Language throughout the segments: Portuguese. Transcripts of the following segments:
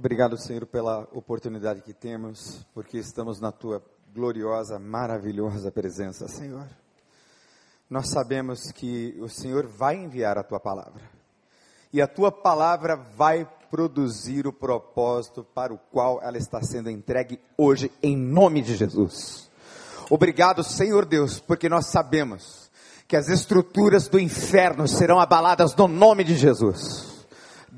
Obrigado, Senhor, pela oportunidade que temos, porque estamos na tua gloriosa, maravilhosa presença, Senhor. Nós sabemos que o Senhor vai enviar a tua palavra. E a tua palavra vai produzir o propósito para o qual ela está sendo entregue hoje, em nome de Jesus. Obrigado, Senhor Deus, porque nós sabemos que as estruturas do inferno serão abaladas no nome de Jesus.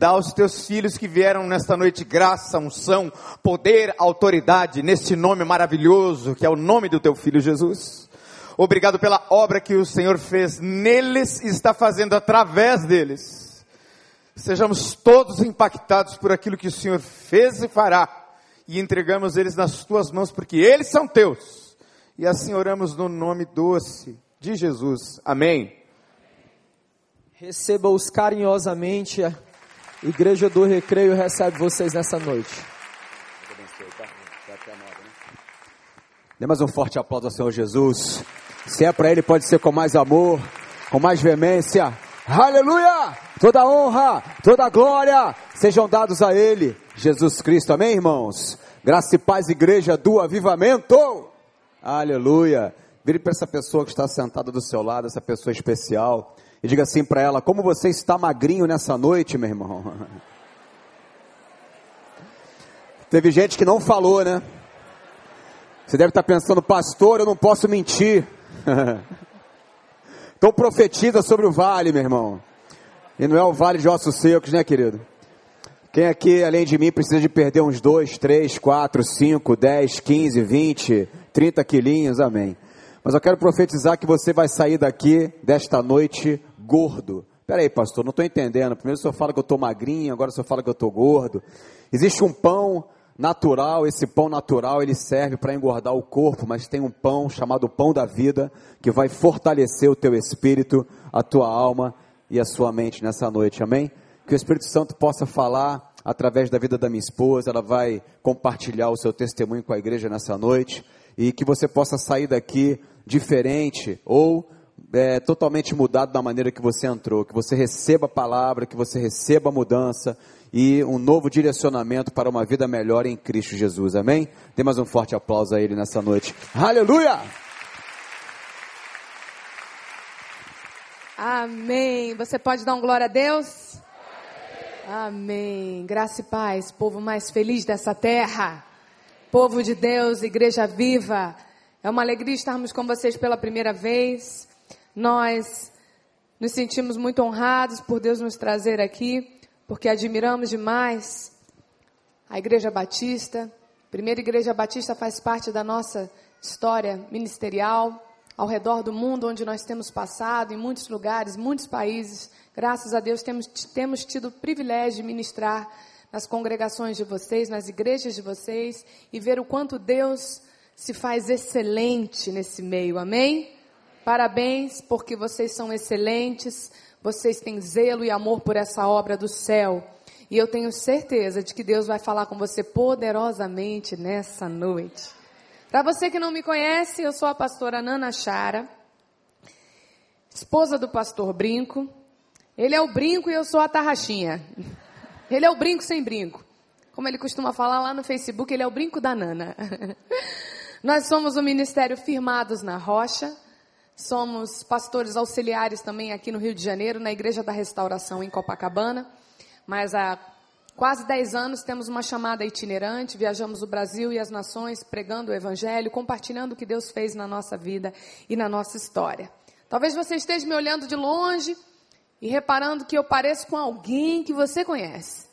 Dá aos teus filhos que vieram nesta noite graça, unção, poder, autoridade, neste nome maravilhoso que é o nome do teu filho Jesus. Obrigado pela obra que o Senhor fez neles e está fazendo através deles. Sejamos todos impactados por aquilo que o Senhor fez e fará e entregamos eles nas tuas mãos porque eles são teus. E assim oramos no nome doce de Jesus. Amém. Receba-os carinhosamente Igreja do Recreio recebe vocês nessa noite. Dê mais um forte aplauso ao Senhor Jesus. Se é para Ele, pode ser com mais amor, com mais veemência. Aleluia! Toda honra, toda glória sejam dados a Ele, Jesus Cristo. Amém, irmãos? Graça e paz, igreja do avivamento. Aleluia. Vire para essa pessoa que está sentada do seu lado, essa pessoa especial e diga assim para ela: Como você está magrinho nessa noite, meu irmão? Teve gente que não falou, né? Você deve estar pensando, pastor, eu não posso mentir. então profetiza sobre o vale, meu irmão. E não é o vale de ossos secos, né, querido? Quem aqui, além de mim, precisa de perder uns 2, 3, 4, 5, 10, 15, 20, 30 quilinhos? Amém. Mas eu quero profetizar que você vai sair daqui, desta noite, gordo. Peraí, pastor, não estou entendendo. Primeiro o senhor fala que eu estou magrinho, agora o senhor fala que eu estou gordo. Existe um pão natural, esse pão natural ele serve para engordar o corpo, mas tem um pão chamado pão da vida que vai fortalecer o teu espírito, a tua alma e a sua mente nessa noite, amém? Que o Espírito Santo possa falar através da vida da minha esposa, ela vai compartilhar o seu testemunho com a igreja nessa noite e que você possa sair daqui diferente ou é, totalmente mudado da maneira que você entrou, que você receba a palavra, que você receba a mudança e um novo direcionamento para uma vida melhor em Cristo Jesus. Amém? Dê mais um forte aplauso a Ele nessa noite. Aleluia! Amém. Você pode dar um glória a Deus? Amém. Graça e paz, povo mais feliz dessa terra. Povo de Deus, igreja viva. É uma alegria estarmos com vocês pela primeira vez. Nós nos sentimos muito honrados por Deus nos trazer aqui, porque admiramos demais a Igreja Batista. A primeira Igreja Batista faz parte da nossa história ministerial ao redor do mundo, onde nós temos passado, em muitos lugares, muitos países. Graças a Deus temos, temos tido o privilégio de ministrar nas congregações de vocês, nas igrejas de vocês, e ver o quanto Deus se faz excelente nesse meio. Amém? Parabéns, porque vocês são excelentes, vocês têm zelo e amor por essa obra do céu. E eu tenho certeza de que Deus vai falar com você poderosamente nessa noite. Para você que não me conhece, eu sou a pastora Nana Chara, esposa do pastor Brinco. Ele é o brinco e eu sou a tarraxinha. Ele é o brinco sem brinco. Como ele costuma falar lá no Facebook, ele é o brinco da Nana. Nós somos um ministério firmados na rocha. Somos pastores auxiliares também aqui no Rio de Janeiro, na Igreja da Restauração em Copacabana. Mas há quase 10 anos temos uma chamada itinerante, viajamos o Brasil e as nações pregando o Evangelho, compartilhando o que Deus fez na nossa vida e na nossa história. Talvez você esteja me olhando de longe e reparando que eu pareço com alguém que você conhece.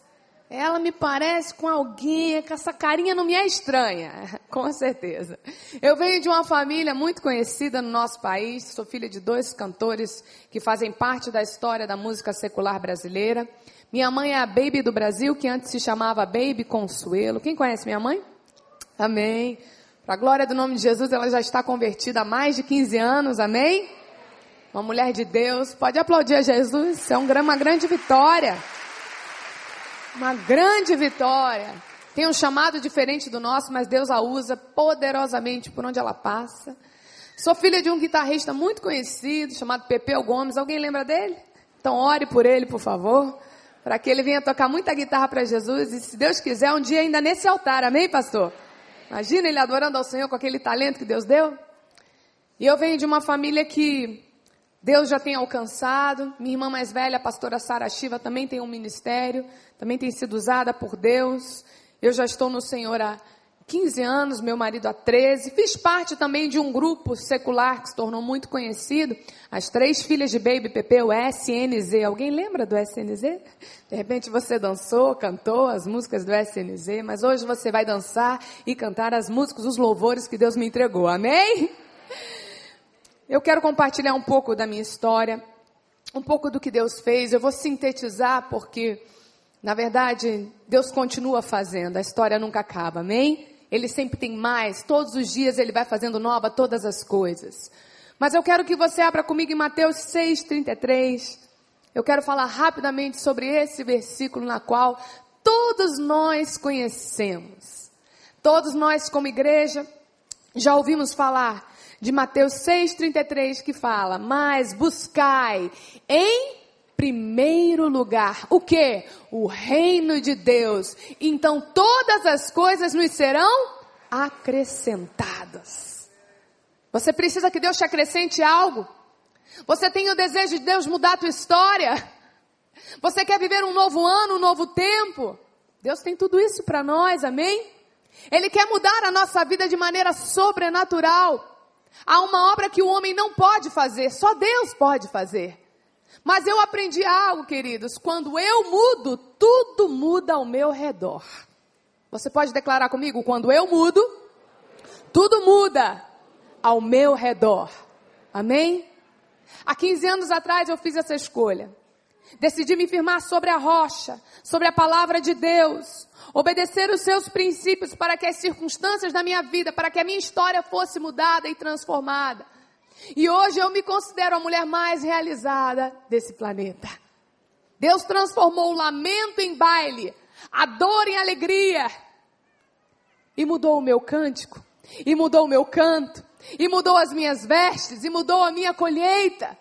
Ela me parece com alguém, que essa carinha não me é estranha, com certeza. Eu venho de uma família muito conhecida no nosso país, sou filha de dois cantores que fazem parte da história da música secular brasileira. Minha mãe é a Baby do Brasil, que antes se chamava Baby Consuelo. Quem conhece minha mãe? Amém. Para a glória do nome de Jesus, ela já está convertida há mais de 15 anos, amém? Uma mulher de Deus. Pode aplaudir a Jesus, é uma grande vitória. Uma grande vitória. Tem um chamado diferente do nosso, mas Deus a usa poderosamente por onde ela passa. Sou filha de um guitarrista muito conhecido, chamado Pepeu Gomes. Alguém lembra dele? Então ore por ele, por favor. para que ele venha tocar muita guitarra para Jesus e, se Deus quiser, um dia ainda nesse altar, amém, pastor? Imagina ele adorando ao Senhor com aquele talento que Deus deu. E eu venho de uma família que Deus já tem alcançado. Minha irmã mais velha, a pastora Sara Shiva, também tem um ministério, também tem sido usada por Deus. Eu já estou no Senhor há 15 anos, meu marido há 13. Fiz parte também de um grupo secular que se tornou muito conhecido. As três filhas de Baby Pepe, o SNZ. Alguém lembra do SNZ? De repente você dançou, cantou as músicas do SNZ, mas hoje você vai dançar e cantar as músicas, os louvores que Deus me entregou. Amém? Eu quero compartilhar um pouco da minha história, um pouco do que Deus fez. Eu vou sintetizar porque, na verdade, Deus continua fazendo, a história nunca acaba, amém? Ele sempre tem mais, todos os dias ele vai fazendo nova todas as coisas. Mas eu quero que você abra comigo em Mateus 6,33. Eu quero falar rapidamente sobre esse versículo na qual todos nós conhecemos. Todos nós, como igreja, já ouvimos falar de Mateus 6,33 que fala: Mas buscai em primeiro lugar o que? O reino de Deus. Então todas as coisas nos serão acrescentadas. Você precisa que Deus te acrescente algo. Você tem o desejo de Deus mudar a tua história. Você quer viver um novo ano, um novo tempo. Deus tem tudo isso para nós, amém? Ele quer mudar a nossa vida de maneira sobrenatural. Há uma obra que o homem não pode fazer, só Deus pode fazer. Mas eu aprendi algo, queridos. Quando eu mudo, tudo muda ao meu redor. Você pode declarar comigo? Quando eu mudo, tudo muda ao meu redor. Amém? Há 15 anos atrás eu fiz essa escolha. Decidi me firmar sobre a rocha, sobre a palavra de Deus, obedecer os seus princípios para que as circunstâncias da minha vida, para que a minha história fosse mudada e transformada. E hoje eu me considero a mulher mais realizada desse planeta. Deus transformou o lamento em baile, a dor em alegria. E mudou o meu cântico, e mudou o meu canto, e mudou as minhas vestes, e mudou a minha colheita.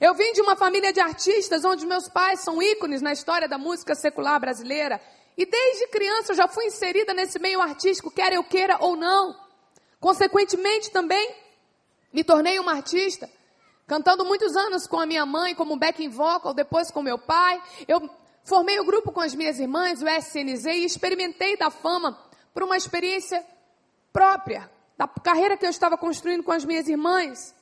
Eu vim de uma família de artistas onde meus pais são ícones na história da música secular brasileira. E desde criança eu já fui inserida nesse meio artístico, quer eu queira ou não. Consequentemente também, me tornei uma artista, cantando muitos anos com a minha mãe como backing vocal, depois com meu pai. Eu formei o grupo com as minhas irmãs, o SNZ, e experimentei da fama por uma experiência própria, da carreira que eu estava construindo com as minhas irmãs.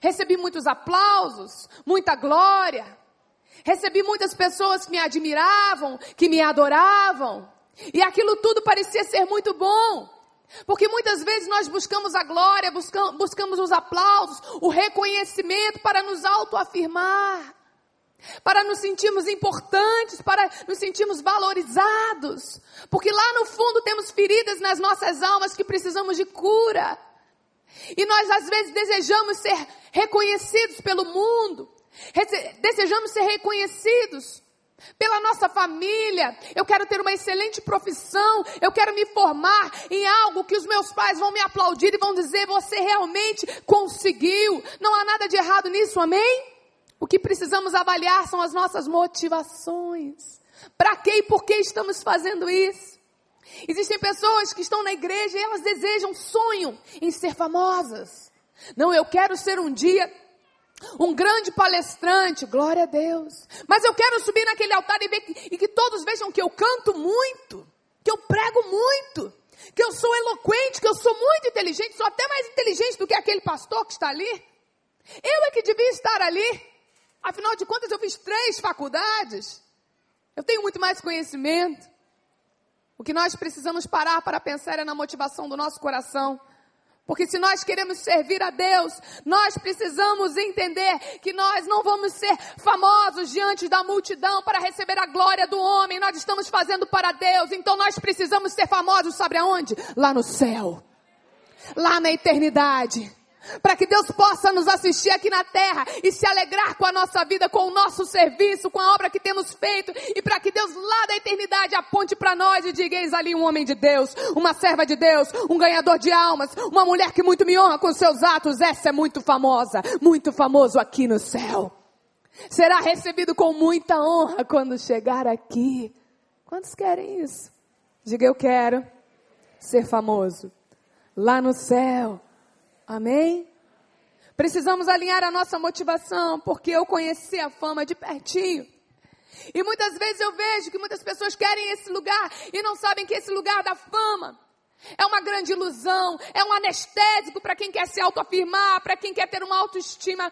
Recebi muitos aplausos, muita glória. Recebi muitas pessoas que me admiravam, que me adoravam. E aquilo tudo parecia ser muito bom. Porque muitas vezes nós buscamos a glória, buscamos, buscamos os aplausos, o reconhecimento para nos autoafirmar, para nos sentirmos importantes, para nos sentirmos valorizados. Porque lá no fundo temos feridas nas nossas almas que precisamos de cura. E nós às vezes desejamos ser reconhecidos pelo mundo, desejamos ser reconhecidos pela nossa família, eu quero ter uma excelente profissão, eu quero me formar em algo que os meus pais vão me aplaudir e vão dizer: você realmente conseguiu. Não há nada de errado nisso, amém? O que precisamos avaliar são as nossas motivações. Para que e por que estamos fazendo isso? Existem pessoas que estão na igreja e elas desejam, sonham em ser famosas. Não, eu quero ser um dia um grande palestrante, glória a Deus. Mas eu quero subir naquele altar e, ver e que todos vejam que eu canto muito, que eu prego muito, que eu sou eloquente, que eu sou muito inteligente, sou até mais inteligente do que aquele pastor que está ali. Eu é que devia estar ali. Afinal de contas, eu fiz três faculdades. Eu tenho muito mais conhecimento. O que nós precisamos parar para pensar é na motivação do nosso coração. Porque se nós queremos servir a Deus, nós precisamos entender que nós não vamos ser famosos diante da multidão para receber a glória do homem. Nós estamos fazendo para Deus. Então nós precisamos ser famosos, sabe aonde? Lá no céu. Lá na eternidade para que Deus possa nos assistir aqui na terra e se alegrar com a nossa vida, com o nosso serviço, com a obra que temos feito e para que Deus lá da eternidade aponte para nós e diga: Eis ali um homem de Deus, uma serva de Deus, um ganhador de almas, uma mulher que muito me honra com seus atos. Essa é muito famosa, muito famoso aqui no céu. será recebido com muita honra quando chegar aqui. Quantos querem isso? Diga eu quero ser famoso lá no céu. Amém? Precisamos alinhar a nossa motivação, porque eu conheci a fama de pertinho. E muitas vezes eu vejo que muitas pessoas querem esse lugar e não sabem que esse lugar da fama é uma grande ilusão, é um anestésico para quem quer se autoafirmar, para quem quer ter uma autoestima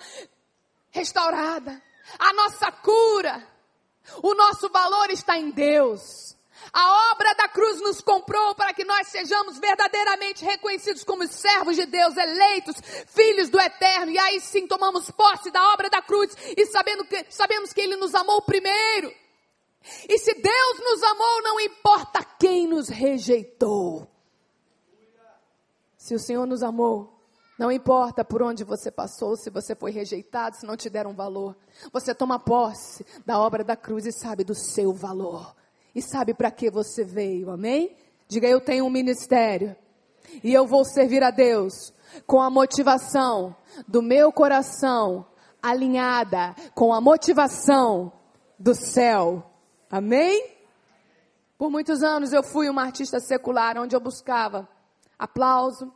restaurada. A nossa cura, o nosso valor está em Deus. A obra da cruz nos comprou para que nós sejamos verdadeiramente reconhecidos como servos de Deus, eleitos, filhos do eterno. E aí sim tomamos posse da obra da cruz e sabendo que, sabemos que Ele nos amou primeiro. E se Deus nos amou, não importa quem nos rejeitou. Se o Senhor nos amou, não importa por onde você passou, se você foi rejeitado, se não te deram valor. Você toma posse da obra da cruz e sabe do seu valor e sabe para que você veio, amém? Diga eu tenho um ministério e eu vou servir a Deus com a motivação do meu coração alinhada com a motivação do céu. Amém? Por muitos anos eu fui uma artista secular onde eu buscava aplauso,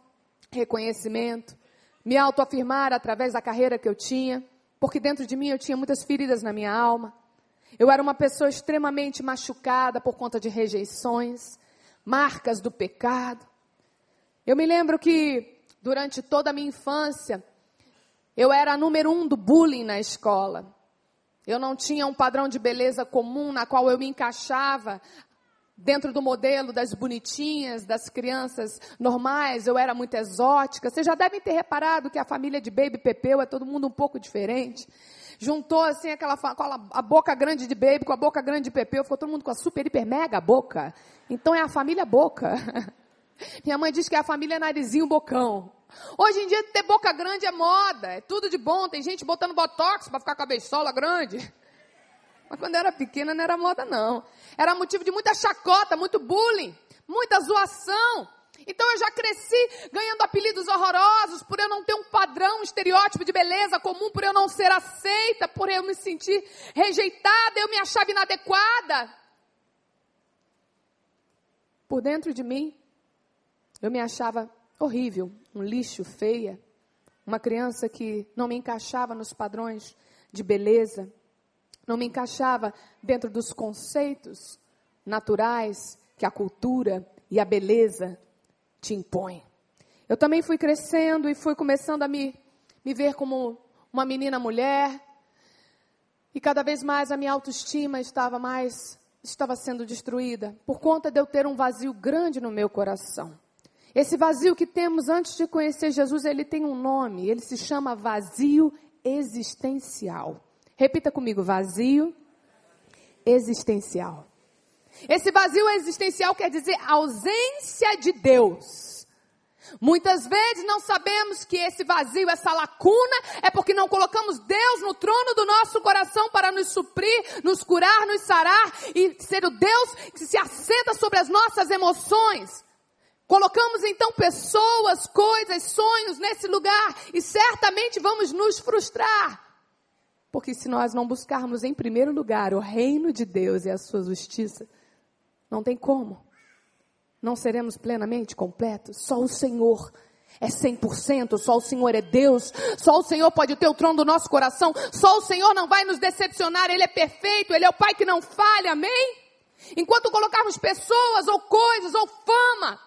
reconhecimento, me autoafirmar através da carreira que eu tinha, porque dentro de mim eu tinha muitas feridas na minha alma. Eu era uma pessoa extremamente machucada por conta de rejeições, marcas do pecado. Eu me lembro que durante toda a minha infância, eu era a número um do bullying na escola. Eu não tinha um padrão de beleza comum na qual eu me encaixava dentro do modelo das bonitinhas, das crianças normais, eu era muito exótica. Vocês já devem ter reparado que a família de Baby Pepeu é todo mundo um pouco diferente juntou assim aquela, aquela a boca grande de Baby com a boca grande de Pepeu, ficou todo mundo com a super, hiper, mega boca. Então é a família boca. Minha mãe diz que é a família narizinho bocão. Hoje em dia ter boca grande é moda, é tudo de bom, tem gente botando botox para ficar com a grande. Mas quando era pequena não era moda não. Era motivo de muita chacota, muito bullying, muita zoação. Então eu já cresci ganhando apelidos horrorosos por eu não ter um padrão, um estereótipo de beleza comum, por eu não ser aceita, por eu me sentir rejeitada, eu me achava inadequada. Por dentro de mim, eu me achava horrível, um lixo, feia, uma criança que não me encaixava nos padrões de beleza, não me encaixava dentro dos conceitos naturais que a cultura e a beleza te impõe. Eu também fui crescendo e fui começando a me, me ver como uma menina mulher. E cada vez mais a minha autoestima estava mais estava sendo destruída por conta de eu ter um vazio grande no meu coração. Esse vazio que temos antes de conhecer Jesus, ele tem um nome, ele se chama vazio existencial. Repita comigo, vazio existencial. Esse vazio existencial quer dizer ausência de Deus. Muitas vezes não sabemos que esse vazio, essa lacuna, é porque não colocamos Deus no trono do nosso coração para nos suprir, nos curar, nos sarar e ser o Deus que se assenta sobre as nossas emoções. Colocamos então pessoas, coisas, sonhos nesse lugar e certamente vamos nos frustrar. Porque se nós não buscarmos em primeiro lugar o reino de Deus e a sua justiça, não tem como. Não seremos plenamente completos. Só o Senhor é 100%, só o Senhor é Deus, só o Senhor pode ter o trono do nosso coração, só o Senhor não vai nos decepcionar, Ele é perfeito, Ele é o Pai que não falha, amém? Enquanto colocarmos pessoas ou coisas ou fama,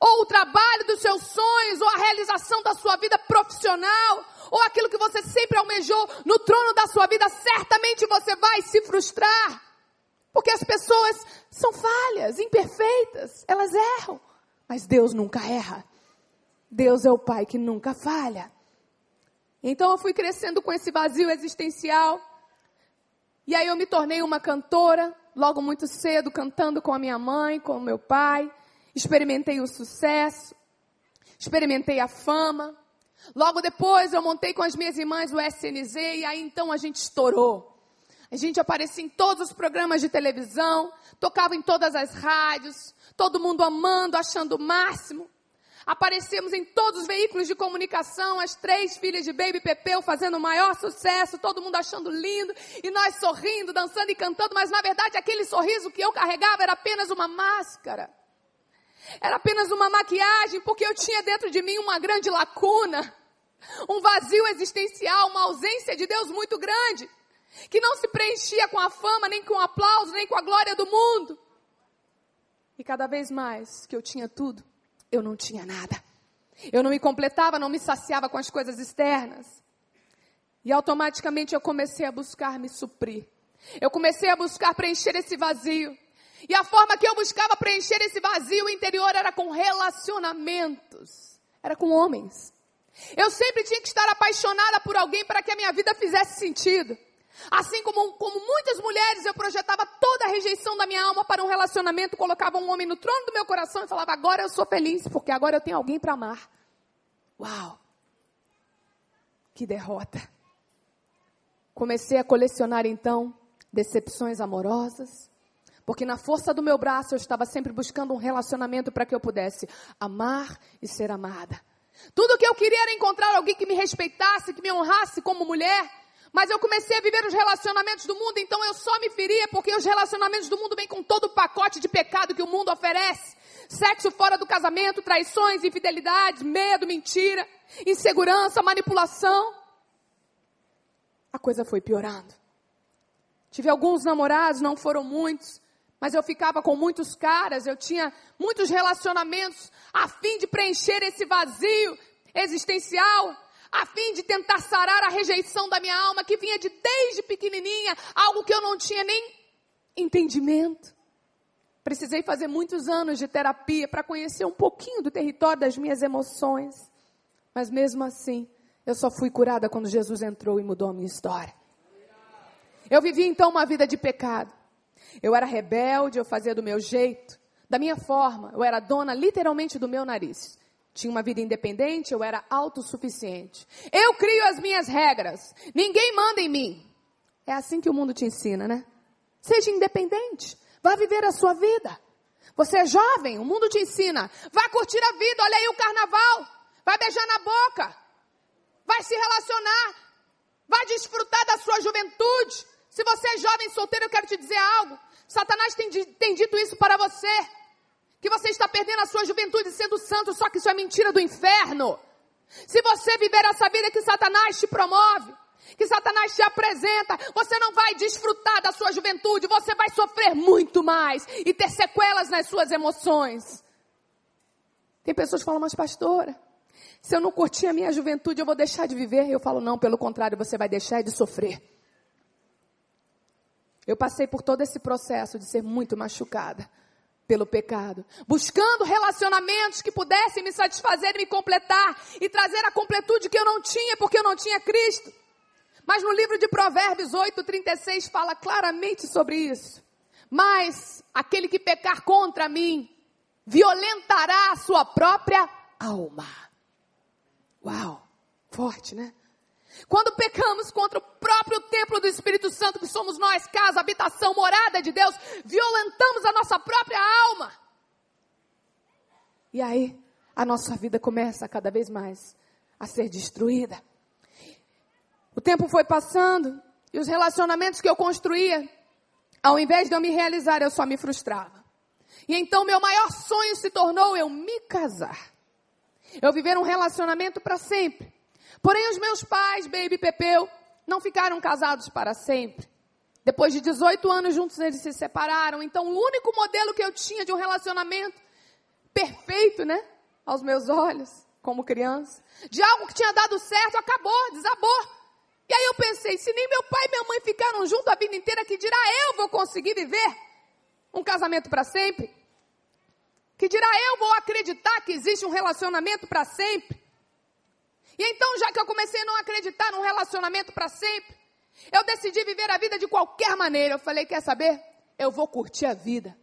ou o trabalho dos seus sonhos, ou a realização da sua vida profissional, ou aquilo que você sempre almejou no trono da sua vida, certamente você vai se frustrar. Porque as pessoas são falhas, imperfeitas, elas erram. Mas Deus nunca erra. Deus é o Pai que nunca falha. Então eu fui crescendo com esse vazio existencial. E aí eu me tornei uma cantora, logo muito cedo, cantando com a minha mãe, com o meu pai. Experimentei o sucesso, experimentei a fama. Logo depois eu montei com as minhas irmãs o SNZ e aí então a gente estourou. A gente aparecia em todos os programas de televisão, tocava em todas as rádios, todo mundo amando, achando o máximo. Aparecemos em todos os veículos de comunicação, as três filhas de Baby Pepeu fazendo o maior sucesso, todo mundo achando lindo, e nós sorrindo, dançando e cantando, mas na verdade aquele sorriso que eu carregava era apenas uma máscara. Era apenas uma maquiagem, porque eu tinha dentro de mim uma grande lacuna, um vazio existencial, uma ausência de Deus muito grande, que não se preenchia com a fama, nem com o aplauso, nem com a glória do mundo. E cada vez mais que eu tinha tudo, eu não tinha nada. Eu não me completava, não me saciava com as coisas externas. E automaticamente eu comecei a buscar me suprir. Eu comecei a buscar preencher esse vazio. E a forma que eu buscava preencher esse vazio interior era com relacionamentos. Era com homens. Eu sempre tinha que estar apaixonada por alguém para que a minha vida fizesse sentido. Assim como, como muitas mulheres, eu projetava toda a rejeição da minha alma para um relacionamento, colocava um homem no trono do meu coração e falava: agora eu sou feliz, porque agora eu tenho alguém para amar. Uau! Que derrota! Comecei a colecionar então decepções amorosas, porque na força do meu braço eu estava sempre buscando um relacionamento para que eu pudesse amar e ser amada. Tudo que eu queria era encontrar alguém que me respeitasse, que me honrasse como mulher, mas eu comecei a viver os relacionamentos do mundo, então eu só me feria porque os relacionamentos do mundo vêm com todo o pacote de pecado que o mundo oferece. Sexo fora do casamento, traições, infidelidades, medo, mentira, insegurança, manipulação. A coisa foi piorando. Tive alguns namorados, não foram muitos, mas eu ficava com muitos caras, eu tinha muitos relacionamentos a fim de preencher esse vazio existencial a fim de tentar sarar a rejeição da minha alma que vinha de desde pequenininha, algo que eu não tinha nem entendimento. Precisei fazer muitos anos de terapia para conhecer um pouquinho do território das minhas emoções. Mas mesmo assim, eu só fui curada quando Jesus entrou e mudou a minha história. Eu vivia então uma vida de pecado. Eu era rebelde, eu fazia do meu jeito, da minha forma. Eu era dona literalmente do meu nariz. Tinha uma vida independente, eu era autossuficiente. Eu crio as minhas regras. Ninguém manda em mim. É assim que o mundo te ensina, né? Seja independente. Vá viver a sua vida. Você é jovem, o mundo te ensina. Vá curtir a vida, olha aí o carnaval. Vai beijar na boca. Vai se relacionar. Vai desfrutar da sua juventude. Se você é jovem solteiro, eu quero te dizer algo. Satanás tem, tem dito isso para você que você está perdendo a sua juventude sendo santo, só que isso é mentira do inferno. Se você viver essa vida que Satanás te promove, que Satanás te apresenta, você não vai desfrutar da sua juventude, você vai sofrer muito mais e ter sequelas nas suas emoções. Tem pessoas que falam, mas pastora, se eu não curtir a minha juventude, eu vou deixar de viver. Eu falo, não, pelo contrário, você vai deixar de sofrer. Eu passei por todo esse processo de ser muito machucada pelo pecado, buscando relacionamentos que pudessem me satisfazer e me completar e trazer a completude que eu não tinha porque eu não tinha Cristo. Mas no livro de Provérbios 8:36 fala claramente sobre isso. Mas aquele que pecar contra mim violentará a sua própria alma. Uau, forte, né? Quando pecamos contra o próprio templo do Espírito Santo, que somos nós, casa, habitação, morada de Deus, violentamos a nossa própria alma. E aí, a nossa vida começa cada vez mais a ser destruída. O tempo foi passando e os relacionamentos que eu construía, ao invés de eu me realizar, eu só me frustrava. E então meu maior sonho se tornou eu me casar. Eu viver um relacionamento para sempre. Porém, os meus pais, Baby e Pepeu, não ficaram casados para sempre. Depois de 18 anos juntos, eles se separaram. Então, o único modelo que eu tinha de um relacionamento perfeito, né? Aos meus olhos, como criança, de algo que tinha dado certo, acabou, desabou. E aí eu pensei, se nem meu pai e minha mãe ficaram juntos a vida inteira, que dirá eu vou conseguir viver um casamento para sempre? Que dirá eu vou acreditar que existe um relacionamento para sempre? E então, já que eu comecei a não acreditar num relacionamento para sempre, eu decidi viver a vida de qualquer maneira. Eu falei: quer saber? Eu vou curtir a vida.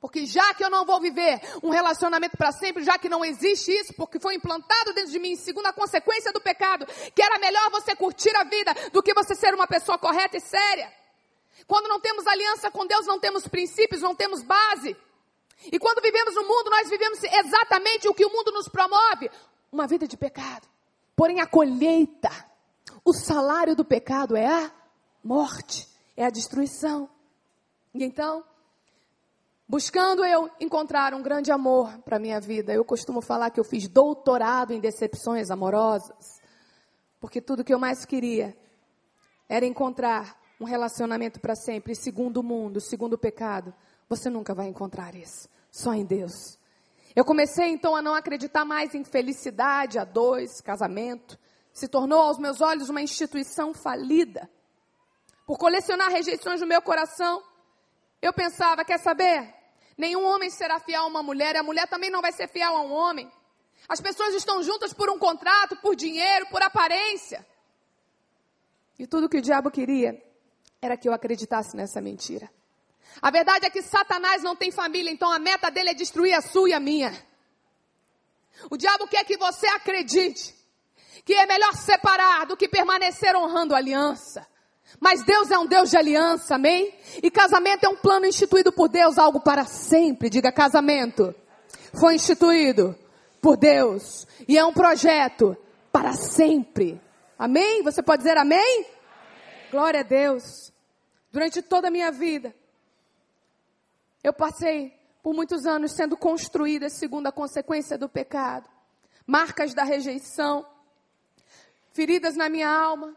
Porque já que eu não vou viver um relacionamento para sempre, já que não existe isso, porque foi implantado dentro de mim, segundo a consequência do pecado, que era melhor você curtir a vida do que você ser uma pessoa correta e séria. Quando não temos aliança com Deus, não temos princípios, não temos base. E quando vivemos no mundo, nós vivemos exatamente o que o mundo nos promove: uma vida de pecado. Porém, a colheita, o salário do pecado é a morte, é a destruição. E então, buscando eu encontrar um grande amor para minha vida, eu costumo falar que eu fiz doutorado em decepções amorosas, porque tudo que eu mais queria era encontrar um relacionamento para sempre, segundo o mundo, segundo o pecado. Você nunca vai encontrar isso, só em Deus. Eu comecei então a não acreditar mais em felicidade a dois, casamento. Se tornou aos meus olhos uma instituição falida. Por colecionar rejeições no meu coração, eu pensava, quer saber? Nenhum homem será fiel a uma mulher, e a mulher também não vai ser fiel a um homem. As pessoas estão juntas por um contrato, por dinheiro, por aparência. E tudo que o diabo queria era que eu acreditasse nessa mentira. A verdade é que Satanás não tem família, então a meta dele é destruir a sua e a minha. O diabo quer que você acredite que é melhor separar do que permanecer honrando a aliança. Mas Deus é um Deus de aliança, amém? E casamento é um plano instituído por Deus, algo para sempre. Diga casamento. Foi instituído por Deus e é um projeto para sempre. Amém? Você pode dizer amém? amém. Glória a Deus. Durante toda a minha vida, eu passei por muitos anos sendo construída segundo a consequência do pecado. Marcas da rejeição, feridas na minha alma.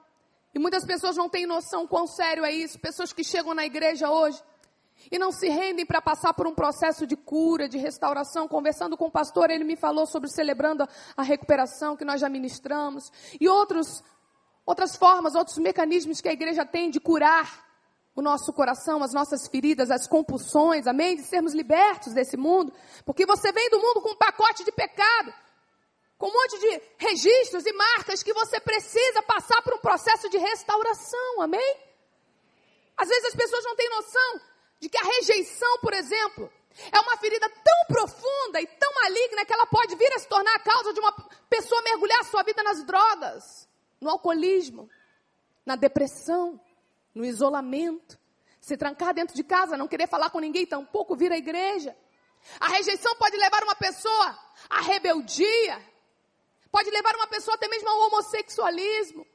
E muitas pessoas não têm noção quão sério é isso. Pessoas que chegam na igreja hoje e não se rendem para passar por um processo de cura, de restauração. Conversando com o pastor, ele me falou sobre celebrando a recuperação que nós já ministramos e outros, outras formas, outros mecanismos que a igreja tem de curar o nosso coração, as nossas feridas, as compulsões, amém? De sermos libertos desse mundo. Porque você vem do mundo com um pacote de pecado, com um monte de registros e marcas que você precisa passar por um processo de restauração, amém? Às vezes as pessoas não têm noção de que a rejeição, por exemplo, é uma ferida tão profunda e tão maligna que ela pode vir a se tornar a causa de uma pessoa mergulhar sua vida nas drogas, no alcoolismo, na depressão no isolamento, se trancar dentro de casa, não querer falar com ninguém, tampouco vir à igreja. A rejeição pode levar uma pessoa à rebeldia, pode levar uma pessoa até mesmo ao homossexualismo.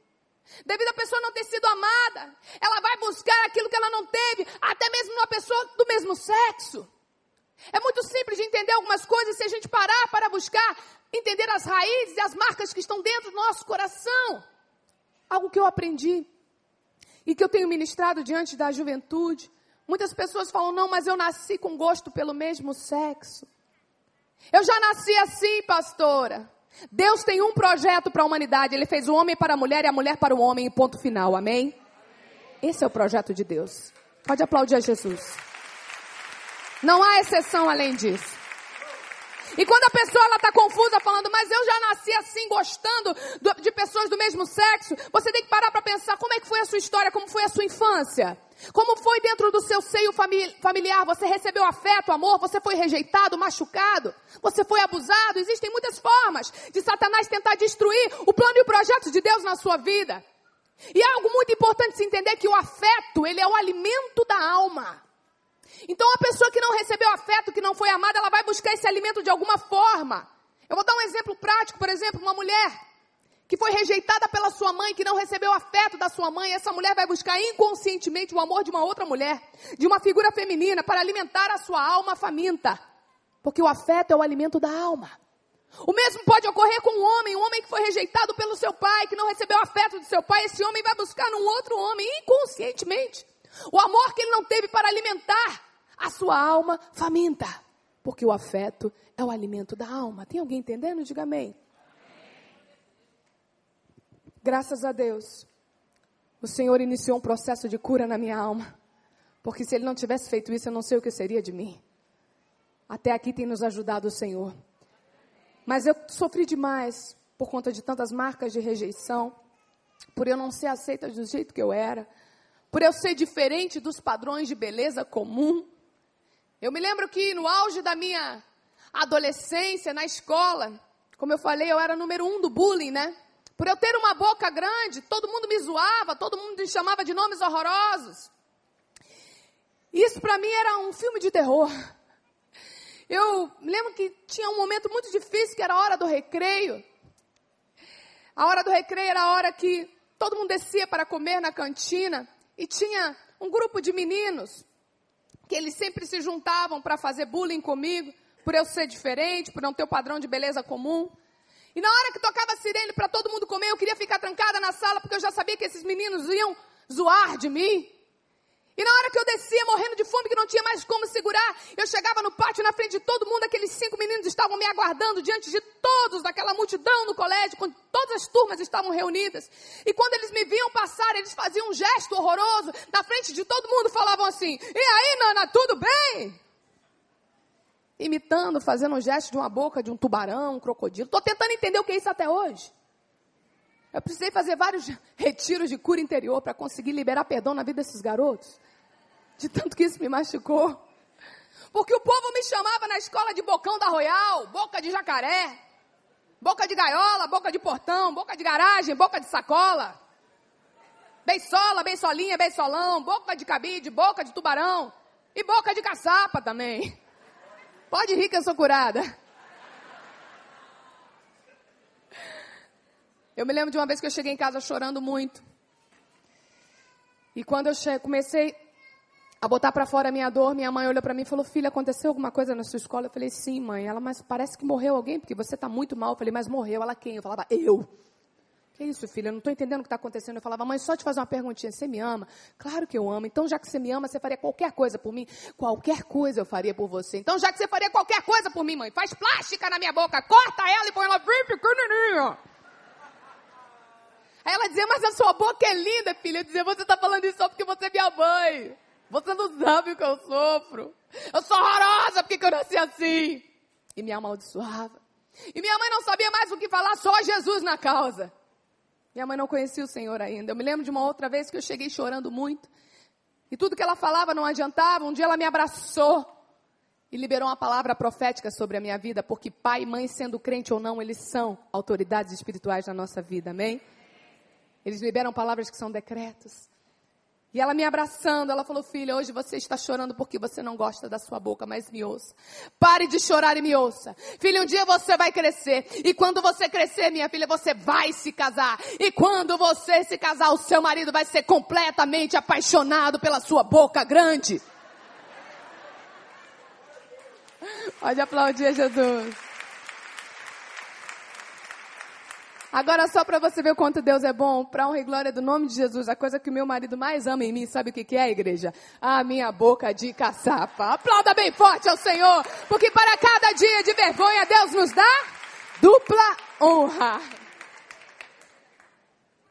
Devido a pessoa não ter sido amada, ela vai buscar aquilo que ela não teve, até mesmo numa pessoa do mesmo sexo. É muito simples de entender algumas coisas se a gente parar para buscar entender as raízes e as marcas que estão dentro do nosso coração. Algo que eu aprendi e que eu tenho ministrado diante da juventude. Muitas pessoas falam: não, mas eu nasci com gosto pelo mesmo sexo. Eu já nasci assim, pastora. Deus tem um projeto para a humanidade. Ele fez o homem para a mulher e a mulher para o homem, ponto final. Amém? Esse é o projeto de Deus. Pode aplaudir a Jesus. Não há exceção além disso. E quando a pessoa ela está confusa, falando, mas eu já nasci assim, gostando do, de pessoas do mesmo sexo, você tem que parar para pensar como é que foi a sua história, como foi a sua infância. Como foi dentro do seu seio familiar? Você recebeu afeto, amor? Você foi rejeitado, machucado? Você foi abusado? Existem muitas formas de Satanás tentar destruir o plano e o projeto de Deus na sua vida. E é algo muito importante se entender que o afeto, ele é o alimento da. Então a pessoa que não recebeu afeto, que não foi amada, ela vai buscar esse alimento de alguma forma. Eu vou dar um exemplo prático, por exemplo, uma mulher que foi rejeitada pela sua mãe, que não recebeu afeto da sua mãe, essa mulher vai buscar inconscientemente o amor de uma outra mulher, de uma figura feminina, para alimentar a sua alma faminta. Porque o afeto é o alimento da alma. O mesmo pode ocorrer com um homem, um homem que foi rejeitado pelo seu pai, que não recebeu afeto do seu pai, esse homem vai buscar num outro homem, inconscientemente. O amor que ele não teve para alimentar a sua alma faminta. Porque o afeto é o alimento da alma. Tem alguém entendendo? Diga amém. Graças a Deus, o Senhor iniciou um processo de cura na minha alma. Porque se Ele não tivesse feito isso, eu não sei o que seria de mim. Até aqui tem nos ajudado o Senhor. Mas eu sofri demais por conta de tantas marcas de rejeição, por eu não ser aceita do jeito que eu era, por eu ser diferente dos padrões de beleza comum. Eu me lembro que no auge da minha adolescência, na escola, como eu falei, eu era número um do bullying, né? Por eu ter uma boca grande, todo mundo me zoava, todo mundo me chamava de nomes horrorosos. Isso para mim era um filme de terror. eu lembro que tinha um momento muito difícil, que era a hora do recreio. A hora do recreio era a hora que todo mundo descia para comer na cantina e tinha um grupo de meninos que eles sempre se juntavam para fazer bullying comigo, por eu ser diferente, por não ter o padrão de beleza comum. E na hora que tocava a sirene para todo mundo comer, eu queria ficar trancada na sala porque eu já sabia que esses meninos iam zoar de mim. E na hora que eu descia, morrendo de fome, que não tinha mais como segurar, eu chegava no pátio, na frente de todo mundo, aqueles cinco meninos estavam me aguardando diante de todos, daquela multidão no colégio, quando todas as turmas estavam reunidas. E quando eles me viam passar, eles faziam um gesto horroroso, na frente de todo mundo, falavam assim: E aí, Nana, tudo bem? Imitando, fazendo um gesto de uma boca de um tubarão, um crocodilo. Estou tentando entender o que é isso até hoje. Eu precisei fazer vários retiros de cura interior para conseguir liberar perdão na vida desses garotos. De tanto que isso me machucou. Porque o povo me chamava na escola de bocão da Royal, boca de jacaré, boca de gaiola, boca de portão, boca de garagem, boca de sacola. Beisola, beisolinha, beisolão, boca de cabide, boca de tubarão e boca de caçapa também. Pode rir que eu sou curada. Eu me lembro de uma vez que eu cheguei em casa chorando muito. E quando eu comecei a botar para fora a minha dor, minha mãe olhou para mim e falou: Filha, aconteceu alguma coisa na sua escola? Eu falei: Sim, mãe. Ela, mas parece que morreu alguém, porque você está muito mal. Eu falei: Mas morreu. Ela quem? Eu falava: Eu. Que isso, filha? Eu não estou entendendo o que está acontecendo. Eu falava: Mãe, só te fazer uma perguntinha. Você me ama? Claro que eu amo. Então, já que você me ama, você faria qualquer coisa por mim? Qualquer coisa eu faria por você. Então, já que você faria qualquer coisa por mim, mãe, faz plástica na minha boca, corta ela e põe ela bem pequenininha. Aí ela dizia, mas a sua boca é linda, filha. Eu dizia, você está falando isso só porque você é minha mãe. Você não sabe o que eu sofro. Eu sou horrorosa porque eu nasci assim. E me amaldiçoava. E minha mãe não sabia mais o que falar, só Jesus na causa. Minha mãe não conhecia o Senhor ainda. Eu me lembro de uma outra vez que eu cheguei chorando muito. E tudo que ela falava não adiantava. Um dia ela me abraçou e liberou uma palavra profética sobre a minha vida, porque pai e mãe, sendo crente ou não, eles são autoridades espirituais na nossa vida, amém? Eles liberam palavras que são decretos. E ela me abraçando, ela falou: Filha, hoje você está chorando porque você não gosta da sua boca, mas me ouça. Pare de chorar e me ouça. Filha, um dia você vai crescer. E quando você crescer, minha filha, você vai se casar. E quando você se casar, o seu marido vai ser completamente apaixonado pela sua boca grande. Pode aplaudir Jesus. Agora, só para você ver o quanto Deus é bom, para honra e glória do nome de Jesus, a coisa que o meu marido mais ama em mim, sabe o que, que é, igreja? A minha boca de caçapa. Aplauda bem forte ao Senhor, porque para cada dia de vergonha, Deus nos dá dupla honra.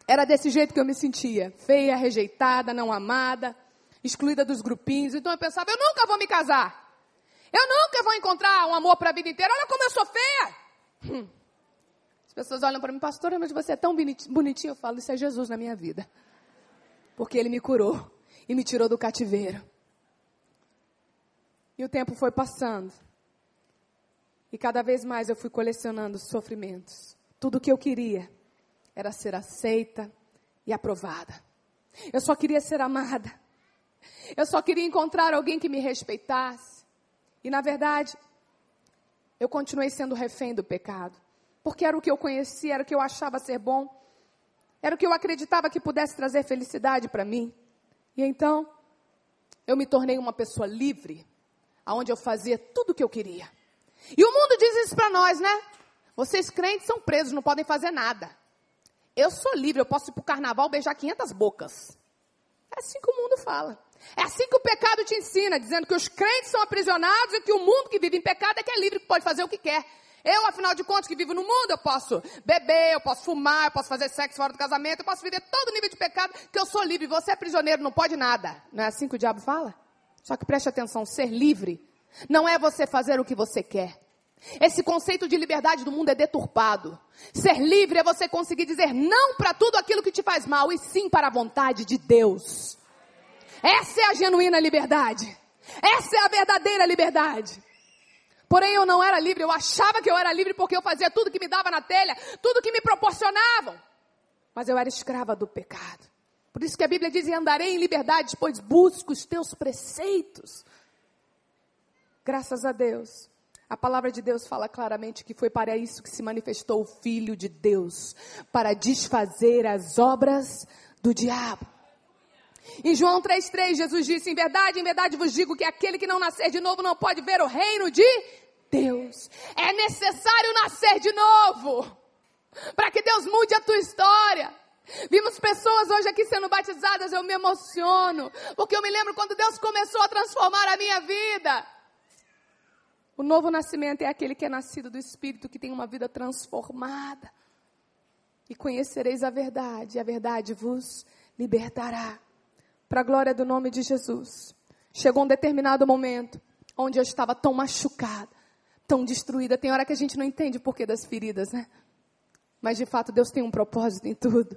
Era desse jeito que eu me sentia, feia, rejeitada, não amada, excluída dos grupinhos. Então eu pensava, eu nunca vou me casar. Eu nunca vou encontrar um amor para a vida inteira. Olha como eu sou feia. Hum. As pessoas olham para mim, pastora, mas você é tão bonitinho. Eu falo, isso é Jesus na minha vida. Porque ele me curou e me tirou do cativeiro. E o tempo foi passando. E cada vez mais eu fui colecionando sofrimentos. Tudo o que eu queria era ser aceita e aprovada. Eu só queria ser amada. Eu só queria encontrar alguém que me respeitasse. E na verdade, eu continuei sendo refém do pecado porque era o que eu conhecia, era o que eu achava ser bom, era o que eu acreditava que pudesse trazer felicidade para mim. E então, eu me tornei uma pessoa livre, aonde eu fazia tudo o que eu queria. E o mundo diz isso para nós, né? Vocês crentes são presos, não podem fazer nada. Eu sou livre, eu posso ir para o carnaval beijar 500 bocas. É assim que o mundo fala. É assim que o pecado te ensina, dizendo que os crentes são aprisionados e que o mundo que vive em pecado é que é livre, que pode fazer o que quer. Eu, afinal de contas, que vivo no mundo, eu posso beber, eu posso fumar, eu posso fazer sexo fora do casamento, eu posso viver todo nível de pecado, que eu sou livre. Você é prisioneiro, não pode nada. Não é assim que o diabo fala? Só que preste atenção, ser livre não é você fazer o que você quer. Esse conceito de liberdade do mundo é deturpado. Ser livre é você conseguir dizer não para tudo aquilo que te faz mal e sim para a vontade de Deus. Essa é a genuína liberdade. Essa é a verdadeira liberdade. Porém, eu não era livre, eu achava que eu era livre porque eu fazia tudo que me dava na telha, tudo que me proporcionavam. Mas eu era escrava do pecado. Por isso que a Bíblia diz: andarei em liberdade, pois busco os teus preceitos. Graças a Deus, A palavra de Deus fala claramente que foi para isso que se manifestou o Filho de Deus para desfazer as obras do diabo. Em João 3,3, Jesus disse: Em verdade, em verdade vos digo que aquele que não nascer de novo não pode ver o reino de Deus. É necessário nascer de novo para que Deus mude a tua história. Vimos pessoas hoje aqui sendo batizadas, eu me emociono, porque eu me lembro quando Deus começou a transformar a minha vida. O novo nascimento é aquele que é nascido do Espírito, que tem uma vida transformada. E conhecereis a verdade, e a verdade vos libertará. Para a glória do nome de Jesus. Chegou um determinado momento onde eu estava tão machucada, tão destruída. Tem hora que a gente não entende o porquê das feridas, né? Mas de fato Deus tem um propósito em tudo.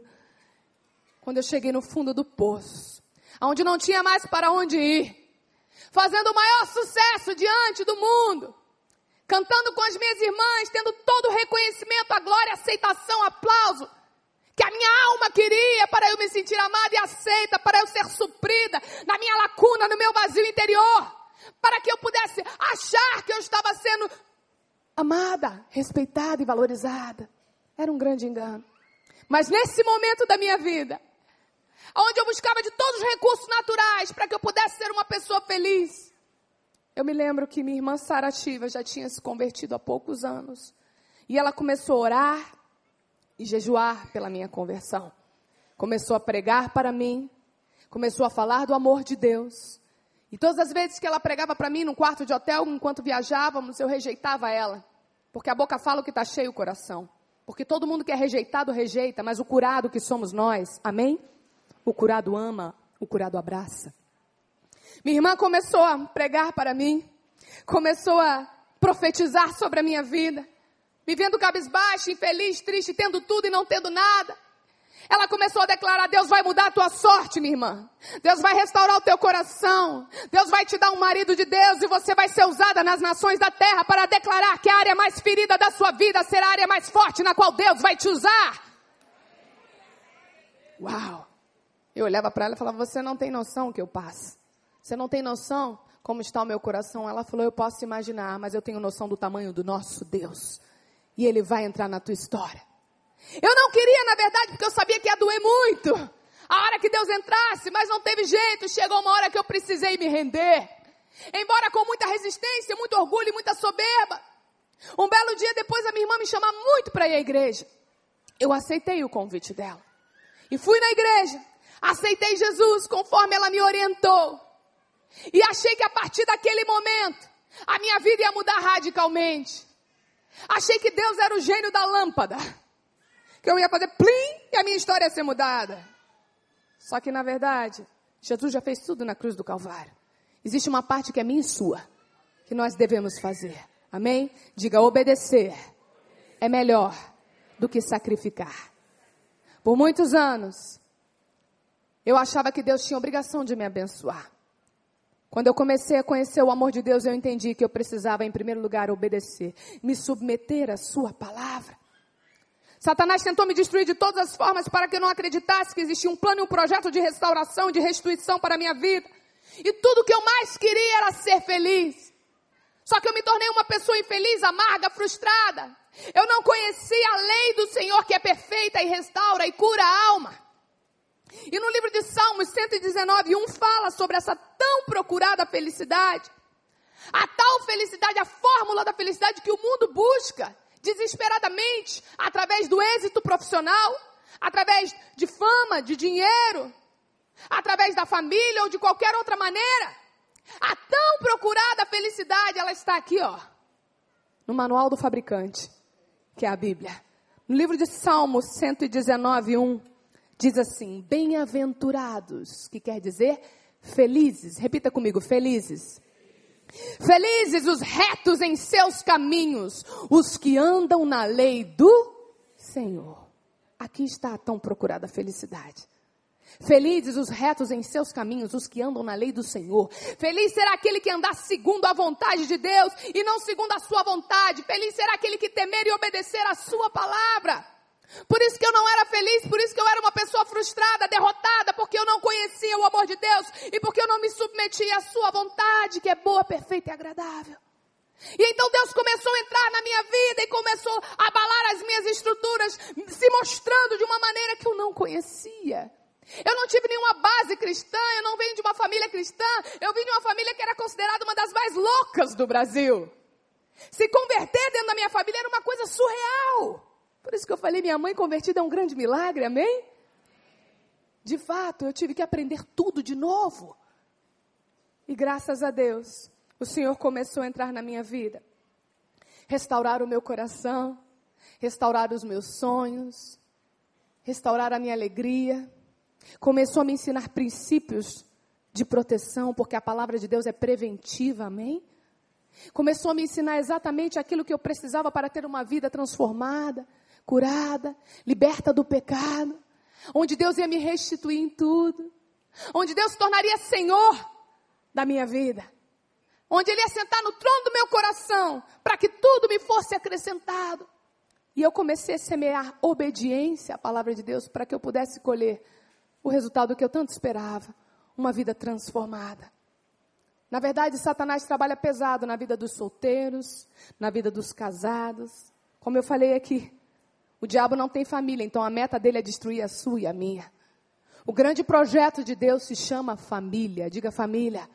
Quando eu cheguei no fundo do poço, onde não tinha mais para onde ir, fazendo o maior sucesso diante do mundo, cantando com as minhas irmãs, tendo todo o reconhecimento, a glória, a aceitação, aplauso, que a minha alma queria para eu me sentir amada e aceita, para eu ser suprida na minha lacuna, no meu vazio interior, para que eu pudesse achar que eu estava sendo amada, respeitada e valorizada. Era um grande engano. Mas nesse momento da minha vida, onde eu buscava de todos os recursos naturais para que eu pudesse ser uma pessoa feliz. Eu me lembro que minha irmã Sarativa já tinha se convertido há poucos anos. E ela começou a orar e jejuar pela minha conversão. Começou a pregar para mim, começou a falar do amor de Deus. E todas as vezes que ela pregava para mim num quarto de hotel, enquanto viajávamos, eu rejeitava ela. Porque a boca fala o que está cheio o coração. Porque todo mundo que é rejeitado, rejeita, mas o curado que somos nós, amém? O curado ama, o curado abraça. Minha irmã começou a pregar para mim, começou a profetizar sobre a minha vida, me vendo cabisbaixo, infeliz, triste, tendo tudo e não tendo nada. Ela começou a declarar: Deus vai mudar a tua sorte, minha irmã. Deus vai restaurar o teu coração. Deus vai te dar um marido de Deus e você vai ser usada nas nações da terra para declarar que a área mais ferida da sua vida será a área mais forte na qual Deus vai te usar. Uau! Eu olhava para ela e falava: Você não tem noção que eu passo. Você não tem noção como está o meu coração. Ela falou: Eu posso imaginar, mas eu tenho noção do tamanho do nosso Deus. E Ele vai entrar na tua história. Eu não queria, na verdade, porque eu sabia que ia doer muito. A hora que Deus entrasse, mas não teve jeito. Chegou uma hora que eu precisei me render. Embora com muita resistência, muito orgulho e muita soberba. Um belo dia depois, a minha irmã me chamava muito para ir à igreja. Eu aceitei o convite dela. E fui na igreja. Aceitei Jesus conforme ela me orientou. E achei que a partir daquele momento, a minha vida ia mudar radicalmente. Achei que Deus era o gênio da lâmpada. Que eu ia fazer plim e a minha história ia ser mudada. Só que na verdade, Jesus já fez tudo na cruz do Calvário. Existe uma parte que é minha e sua, que nós devemos fazer. Amém? Diga, obedecer é melhor do que sacrificar. Por muitos anos, eu achava que Deus tinha obrigação de me abençoar. Quando eu comecei a conhecer o amor de Deus, eu entendi que eu precisava, em primeiro lugar, obedecer, me submeter à Sua palavra. Satanás tentou me destruir de todas as formas para que eu não acreditasse que existia um plano e um projeto de restauração, de restituição para a minha vida. E tudo que eu mais queria era ser feliz. Só que eu me tornei uma pessoa infeliz, amarga, frustrada. Eu não conhecia a lei do Senhor que é perfeita e restaura e cura a alma. E no livro de Salmos 119, 1 fala sobre essa tão procurada felicidade. A tal felicidade, a fórmula da felicidade que o mundo busca desesperadamente através do êxito profissional, através de fama, de dinheiro, através da família ou de qualquer outra maneira. A tão procurada felicidade, ela está aqui, ó, no manual do fabricante, que é a Bíblia. No livro de Salmos 119, 1 diz assim: Bem-aventurados, que quer dizer felizes. Repita comigo: felizes. Felizes os retos em seus caminhos, os que andam na lei do Senhor. Aqui está a tão procurada felicidade. Felizes os retos em seus caminhos, os que andam na lei do Senhor. Feliz será aquele que andar segundo a vontade de Deus e não segundo a sua vontade. Feliz será aquele que temer e obedecer a sua palavra. Por isso que eu não era feliz, por isso que eu era uma pessoa frustrada, derrotada, porque eu não conhecia o amor de Deus e porque eu não me submetia à sua vontade, que é boa, perfeita e agradável. E então Deus começou a entrar na minha vida e começou a abalar as minhas estruturas, se mostrando de uma maneira que eu não conhecia. Eu não tive nenhuma base cristã, eu não venho de uma família cristã, eu vim de uma família que era considerada uma das mais loucas do Brasil. Se converter dentro da minha família era uma coisa surreal. Por isso que eu falei, minha mãe convertida é um grande milagre, amém? De fato, eu tive que aprender tudo de novo. E graças a Deus, o Senhor começou a entrar na minha vida, restaurar o meu coração, restaurar os meus sonhos, restaurar a minha alegria. Começou a me ensinar princípios de proteção, porque a palavra de Deus é preventiva, amém? Começou a me ensinar exatamente aquilo que eu precisava para ter uma vida transformada, curada, liberta do pecado, onde Deus ia me restituir em tudo, onde Deus tornaria Senhor da minha vida, onde Ele ia sentar no trono do meu coração, para que tudo me fosse acrescentado. E eu comecei a semear obediência à palavra de Deus para que eu pudesse colher o resultado que eu tanto esperava, uma vida transformada. Na verdade, Satanás trabalha pesado na vida dos solteiros, na vida dos casados. Como eu falei aqui, o diabo não tem família, então a meta dele é destruir a sua e a minha. O grande projeto de Deus se chama família. Diga família.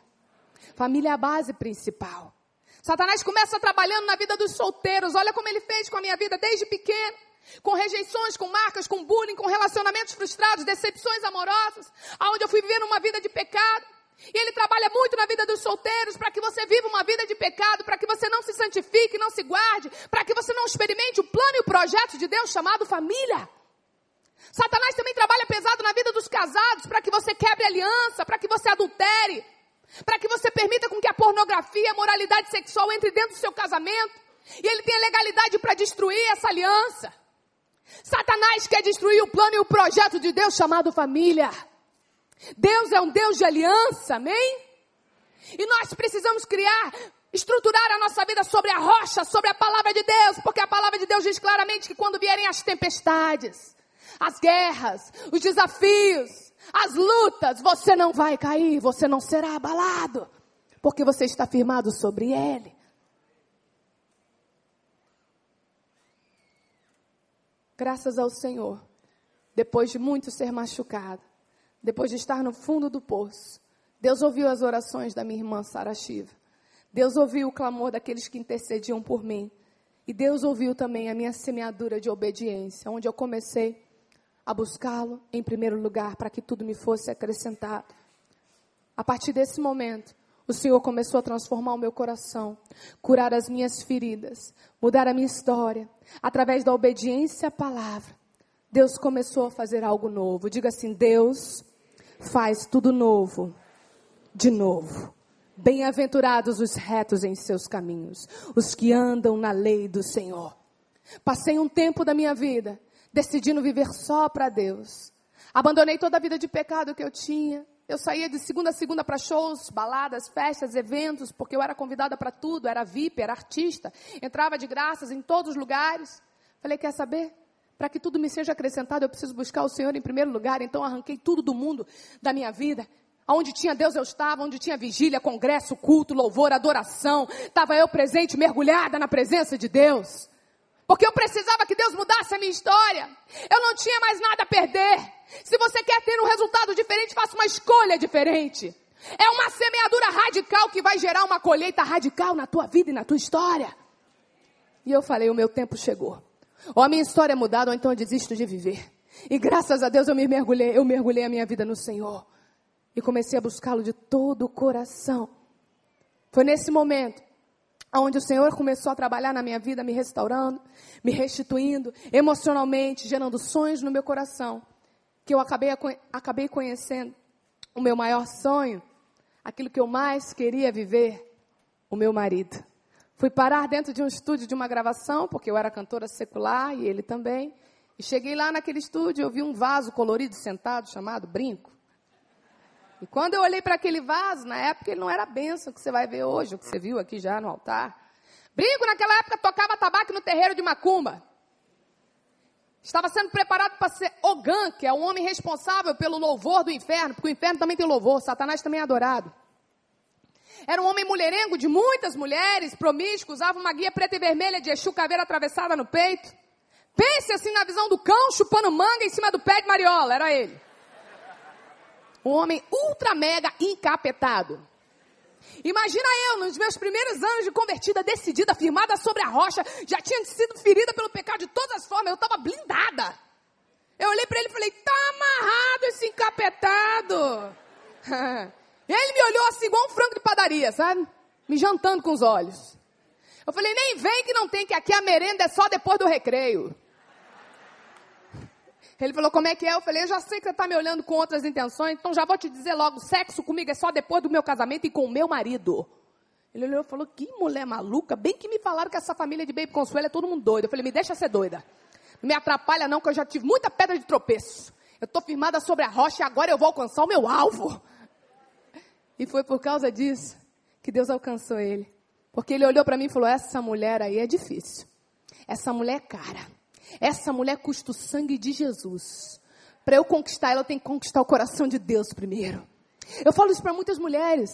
Família é a base principal. Satanás começa trabalhando na vida dos solteiros. Olha como ele fez com a minha vida desde pequeno. Com rejeições, com marcas, com bullying, com relacionamentos frustrados, decepções amorosas, aonde eu fui vivendo uma vida de pecado. E ele trabalha muito na vida dos solteiros para que você viva uma vida de pecado, para que você não se santifique, não se guarde, para que você não experimente o plano e o projeto de Deus chamado família. Satanás também trabalha pesado na vida dos casados para que você quebre aliança, para que você adultere, para que você permita com que a pornografia, a moralidade sexual entre dentro do seu casamento. E ele tem a legalidade para destruir essa aliança. Satanás quer destruir o plano e o projeto de Deus chamado família. Deus é um Deus de aliança, amém? E nós precisamos criar, estruturar a nossa vida sobre a rocha, sobre a palavra de Deus, porque a palavra de Deus diz claramente que quando vierem as tempestades, as guerras, os desafios, as lutas, você não vai cair, você não será abalado, porque você está firmado sobre Ele. Graças ao Senhor, depois de muito ser machucado, depois de estar no fundo do poço, Deus ouviu as orações da minha irmã Sara Shiva. Deus ouviu o clamor daqueles que intercediam por mim. E Deus ouviu também a minha semeadura de obediência, onde eu comecei a buscá-lo em primeiro lugar para que tudo me fosse acrescentado. A partir desse momento, o Senhor começou a transformar o meu coração, curar as minhas feridas, mudar a minha história, através da obediência à palavra. Deus começou a fazer algo novo. Diga assim: Deus faz tudo novo, de novo. Bem-aventurados os retos em seus caminhos, os que andam na lei do Senhor. Passei um tempo da minha vida decidindo viver só para Deus. Abandonei toda a vida de pecado que eu tinha. Eu saía de segunda a segunda para shows, baladas, festas, eventos, porque eu era convidada para tudo, era VIP, era artista, entrava de graças em todos os lugares. Falei, quer saber? Para que tudo me seja acrescentado, eu preciso buscar o Senhor em primeiro lugar. Então arranquei tudo do mundo da minha vida. Onde tinha Deus eu estava, onde tinha vigília, congresso, culto, louvor, adoração. Estava eu presente, mergulhada na presença de Deus. Porque eu precisava que Deus mudasse a minha história. Eu não tinha mais nada a perder. Se você quer ter um resultado diferente, faça uma escolha diferente. É uma semeadura radical que vai gerar uma colheita radical na tua vida e na tua história. E eu falei: o meu tempo chegou. Ou a minha história é mudada, ou então eu desisto de viver. E graças a Deus eu me mergulhei, eu mergulhei a minha vida no Senhor. E comecei a buscá-lo de todo o coração. Foi nesse momento onde o Senhor começou a trabalhar na minha vida, me restaurando, me restituindo emocionalmente, gerando sonhos no meu coração, que eu acabei, acabei conhecendo o meu maior sonho, aquilo que eu mais queria viver, o meu marido. Fui parar dentro de um estúdio de uma gravação, porque eu era cantora secular e ele também. E cheguei lá naquele estúdio, eu vi um vaso colorido sentado chamado brinco. E quando eu olhei para aquele vaso, na época ele não era benção que você vai ver hoje, o que você viu aqui já no altar. Brinco naquela época tocava tabaco no terreiro de Macumba. Estava sendo preparado para ser Ogã, que é o homem responsável pelo louvor do inferno, porque o inferno também tem louvor, Satanás também é adorado. Era um homem mulherengo de muitas mulheres, promíscuo, usava uma guia preta e vermelha de Exu caveira atravessada no peito. Pense assim na visão do cão chupando manga em cima do pé de Mariola, era ele. Um homem ultra mega encapetado. Imagina eu, nos meus primeiros anos de convertida, decidida, firmada sobre a rocha, já tinha sido ferida pelo pecado de todas as formas, eu estava blindada. Eu olhei para ele e falei: tá amarrado esse encapetado. ele me olhou assim, igual um frango de padaria, sabe? Me jantando com os olhos. Eu falei: nem vem que não tem, que aqui a merenda é só depois do recreio. Ele falou, como é que é? Eu falei, eu já sei que você está me olhando com outras intenções, então já vou te dizer logo, sexo comigo é só depois do meu casamento e com o meu marido. Ele olhou e falou, que mulher maluca, bem que me falaram que essa família de Baby Consuelo é todo mundo doido. Eu falei, me deixa ser doida. Não me atrapalha não, que eu já tive muita pedra de tropeço. Eu estou firmada sobre a rocha e agora eu vou alcançar o meu alvo. E foi por causa disso que Deus alcançou ele. Porque ele olhou para mim e falou, essa mulher aí é difícil. Essa mulher é cara. Essa mulher custa o sangue de Jesus. Para eu conquistar ela, eu tenho que conquistar o coração de Deus primeiro. Eu falo isso para muitas mulheres.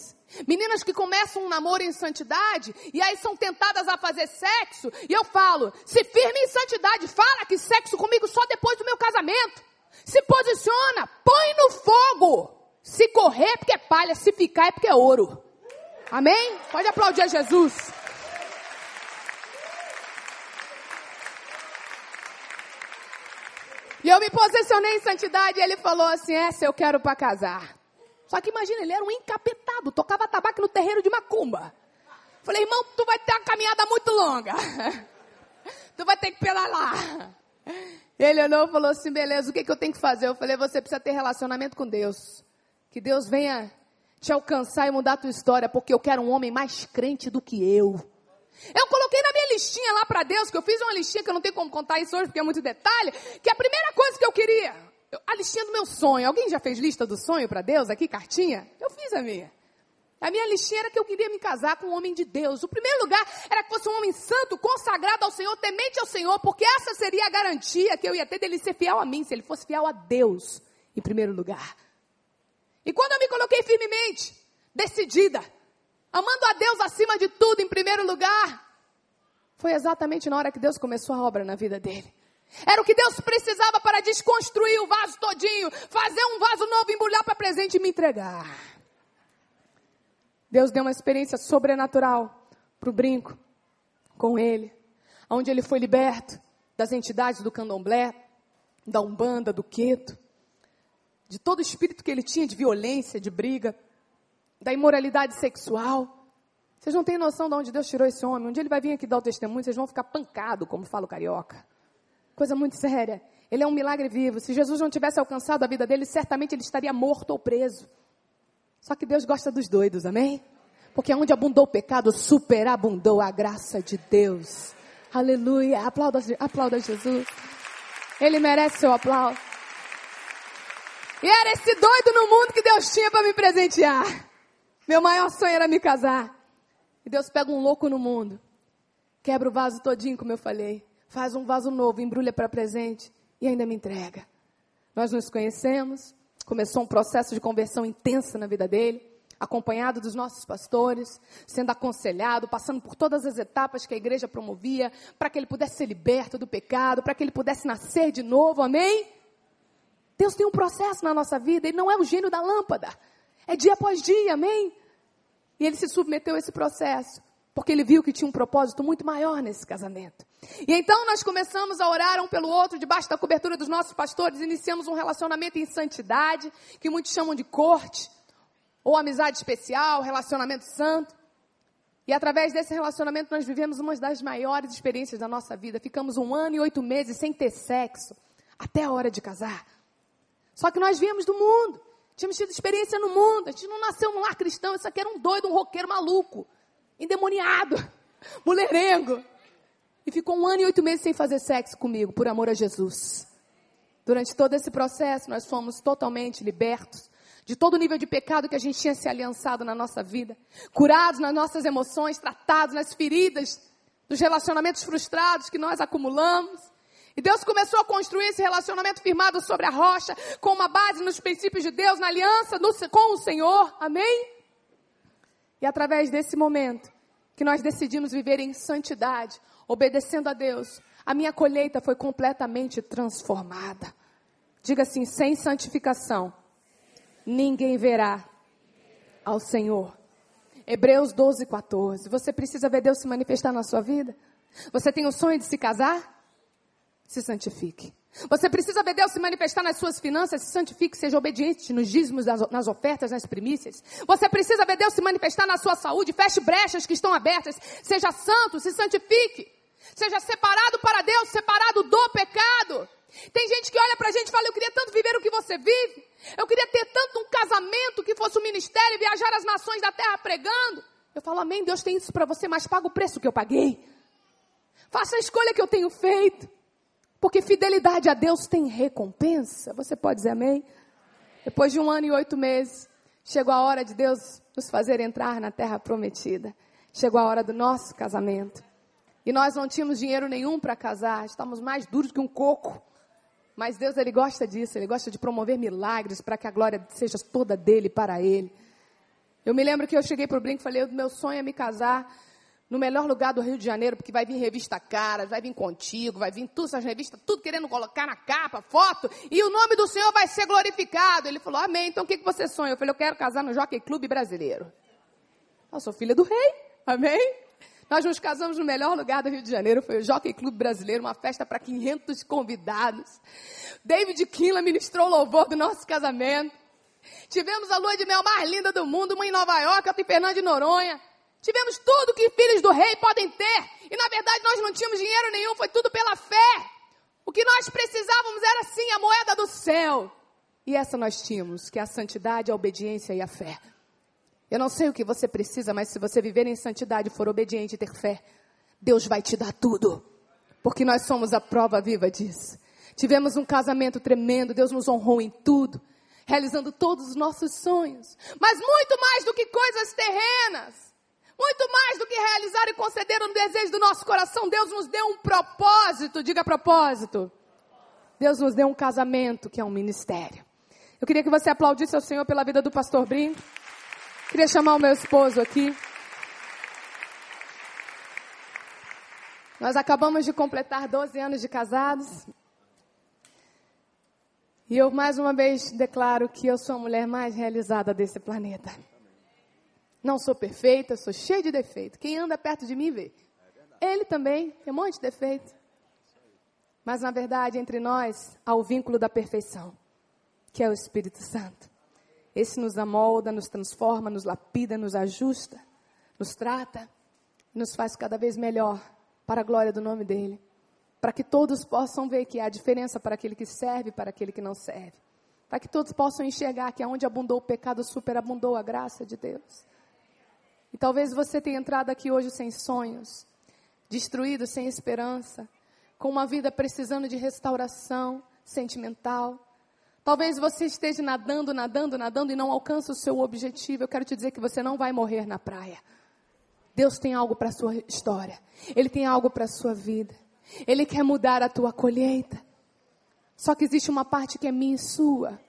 Meninas que começam um namoro em santidade e aí são tentadas a fazer sexo. E eu falo: se firme em santidade, fala que sexo comigo só depois do meu casamento. Se posiciona, põe no fogo. Se correr é porque é palha, se ficar é porque é ouro. Amém? Pode aplaudir a Jesus. E eu me posicionei em santidade e ele falou assim: essa eu quero para casar. Só que imagina, ele era um encapetado, tocava tabaco no terreiro de macumba. Falei, irmão, tu vai ter uma caminhada muito longa. tu vai ter que pedalar. Ele olhou e falou assim: beleza, o que, que eu tenho que fazer? Eu falei, você precisa ter relacionamento com Deus. Que Deus venha te alcançar e mudar a tua história, porque eu quero um homem mais crente do que eu. Eu coloquei na minha listinha lá para Deus, que eu fiz uma listinha que eu não tenho como contar isso hoje porque é muito detalhe, que a primeira coisa que eu queria, a listinha do meu sonho. Alguém já fez lista do sonho para Deus aqui, cartinha? Eu fiz a minha. A minha listinha era que eu queria me casar com um homem de Deus. O primeiro lugar era que fosse um homem santo, consagrado ao Senhor, temente ao Senhor, porque essa seria a garantia que eu ia ter dele ser fiel a mim, se ele fosse fiel a Deus, em primeiro lugar. E quando eu me coloquei firmemente, decidida, amando a Deus acima de tudo, em primeiro lugar, foi exatamente na hora que Deus começou a obra na vida dele. Era o que Deus precisava para desconstruir o vaso todinho, fazer um vaso novo, embrulhar para presente e me entregar. Deus deu uma experiência sobrenatural para o brinco com ele, onde ele foi liberto das entidades do candomblé, da umbanda, do queto, de todo o espírito que ele tinha de violência, de briga da imoralidade sexual. Vocês não têm noção de onde Deus tirou esse homem. Dia ele vai vir aqui dar o testemunho, vocês vão ficar pancado, como fala o carioca. Coisa muito séria. Ele é um milagre vivo. Se Jesus não tivesse alcançado a vida dele, certamente ele estaria morto ou preso. Só que Deus gosta dos doidos, amém? Porque onde abundou o pecado, superabundou a graça de Deus. Aleluia. Aplauda, aplauda Jesus. Ele merece seu aplauso. E era esse doido no mundo que Deus tinha para me presentear. Meu maior sonho era me casar. E Deus pega um louco no mundo, quebra o vaso todinho, como eu falei, faz um vaso novo, embrulha para presente e ainda me entrega. Nós nos conhecemos, começou um processo de conversão intensa na vida dele, acompanhado dos nossos pastores, sendo aconselhado, passando por todas as etapas que a igreja promovia, para que ele pudesse ser liberto do pecado, para que ele pudesse nascer de novo, amém? Deus tem um processo na nossa vida, ele não é o gênio da lâmpada. É dia após dia, amém? E ele se submeteu a esse processo, porque ele viu que tinha um propósito muito maior nesse casamento. E então nós começamos a orar um pelo outro, debaixo da cobertura dos nossos pastores, iniciamos um relacionamento em santidade, que muitos chamam de corte, ou amizade especial, relacionamento santo. E através desse relacionamento nós vivemos uma das maiores experiências da nossa vida. Ficamos um ano e oito meses sem ter sexo, até a hora de casar. Só que nós viemos do mundo. Tínhamos tido experiência no mundo. A gente não nasceu num lar cristão. Isso aqui era um doido, um roqueiro maluco. Endemoniado. Mulherengo. E ficou um ano e oito meses sem fazer sexo comigo, por amor a Jesus. Durante todo esse processo, nós fomos totalmente libertos de todo o nível de pecado que a gente tinha se aliançado na nossa vida. Curados nas nossas emoções, tratados nas feridas dos relacionamentos frustrados que nós acumulamos. E Deus começou a construir esse relacionamento firmado sobre a rocha, com uma base nos princípios de Deus, na aliança com o Senhor. Amém? E através desse momento que nós decidimos viver em santidade, obedecendo a Deus, a minha colheita foi completamente transformada. Diga assim: sem santificação, ninguém verá ao Senhor. Hebreus 12, 14. Você precisa ver Deus se manifestar na sua vida? Você tem o sonho de se casar? Se santifique. Você precisa ver Deus se manifestar nas suas finanças, se santifique, seja obediente nos dízimos, nas ofertas, nas primícias. Você precisa ver Deus se manifestar na sua saúde, feche brechas que estão abertas, seja santo, se santifique. Seja separado para Deus, separado do pecado. Tem gente que olha para a gente e fala: Eu queria tanto viver o que você vive. Eu queria ter tanto um casamento que fosse um ministério e viajar as nações da terra pregando. Eu falo: Amém, Deus tem isso para você, mas paga o preço que eu paguei. Faça a escolha que eu tenho feito. Porque fidelidade a Deus tem recompensa. Você pode dizer amém? Depois de um ano e oito meses, chegou a hora de Deus nos fazer entrar na terra prometida. Chegou a hora do nosso casamento. E nós não tínhamos dinheiro nenhum para casar, estávamos mais duros que um coco. Mas Deus, Ele gosta disso, Ele gosta de promover milagres para que a glória seja toda dele, para Ele. Eu me lembro que eu cheguei para o Brinco e falei, meu sonho é me casar no melhor lugar do Rio de Janeiro, porque vai vir revista cara, vai vir contigo, vai vir tudo essas revistas, tudo querendo colocar na capa, foto, e o nome do Senhor vai ser glorificado. Ele falou, amém, então o que, que você sonha? Eu falei, eu quero casar no Jockey Clube Brasileiro. Eu sou filha do rei, amém? Nós nos casamos no melhor lugar do Rio de Janeiro, foi o Jockey Clube Brasileiro, uma festa para 500 convidados. David Kinla ministrou o louvor do nosso casamento. Tivemos a lua de mel mais linda do mundo, uma em Nova York, outra em Fernando de Noronha. Tivemos tudo que filhos do rei podem ter. E na verdade nós não tínhamos dinheiro nenhum, foi tudo pela fé. O que nós precisávamos era sim a moeda do céu. E essa nós tínhamos, que é a santidade, a obediência e a fé. Eu não sei o que você precisa, mas se você viver em santidade, for obediente e ter fé, Deus vai te dar tudo. Porque nós somos a prova viva disso. Tivemos um casamento tremendo, Deus nos honrou em tudo, realizando todos os nossos sonhos. Mas muito mais do que coisas terrenas. Muito mais do que realizar e conceder um desejo do nosso coração, Deus nos deu um propósito, diga propósito. Deus nos deu um casamento que é um ministério. Eu queria que você aplaudisse ao Senhor pela vida do pastor Brinco. Queria chamar o meu esposo aqui. Nós acabamos de completar 12 anos de casados. E eu mais uma vez declaro que eu sou a mulher mais realizada desse planeta. Não sou perfeita, sou cheia de defeito. Quem anda perto de mim vê. Ele também tem um monte de defeito. Mas na verdade, entre nós há o vínculo da perfeição, que é o Espírito Santo. Esse nos amolda, nos transforma, nos lapida, nos ajusta, nos trata, nos faz cada vez melhor para a glória do nome dele. Para que todos possam ver que há diferença para aquele que serve e para aquele que não serve. Para que todos possam enxergar que aonde abundou o pecado, superabundou a graça de Deus. E talvez você tenha entrado aqui hoje sem sonhos, destruído, sem esperança, com uma vida precisando de restauração sentimental, Talvez você esteja nadando, nadando, nadando e não alcança o seu objetivo. Eu quero te dizer que você não vai morrer na praia. Deus tem algo para a sua história. Ele tem algo para a sua vida. Ele quer mudar a tua colheita. Só que existe uma parte que é minha e sua.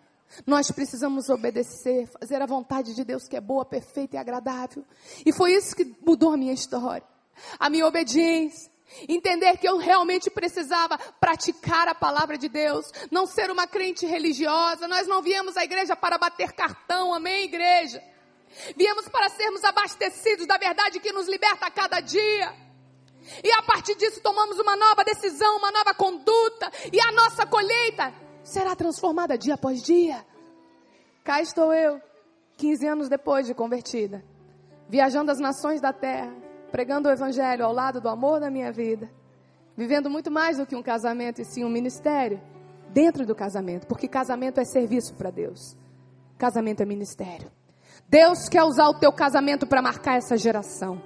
Nós precisamos obedecer, fazer a vontade de Deus que é boa, perfeita e agradável. E foi isso que mudou a minha história. A minha obediência, Entender que eu realmente precisava praticar a palavra de Deus, não ser uma crente religiosa. Nós não viemos à igreja para bater cartão, amém, igreja? Viemos para sermos abastecidos da verdade que nos liberta a cada dia. E a partir disso tomamos uma nova decisão, uma nova conduta, e a nossa colheita será transformada dia após dia. Cá estou eu, 15 anos depois de convertida, viajando as nações da terra pregando o Evangelho ao lado do amor da minha vida, vivendo muito mais do que um casamento e sim um ministério dentro do casamento, porque casamento é serviço para Deus, casamento é ministério. Deus quer usar o teu casamento para marcar essa geração.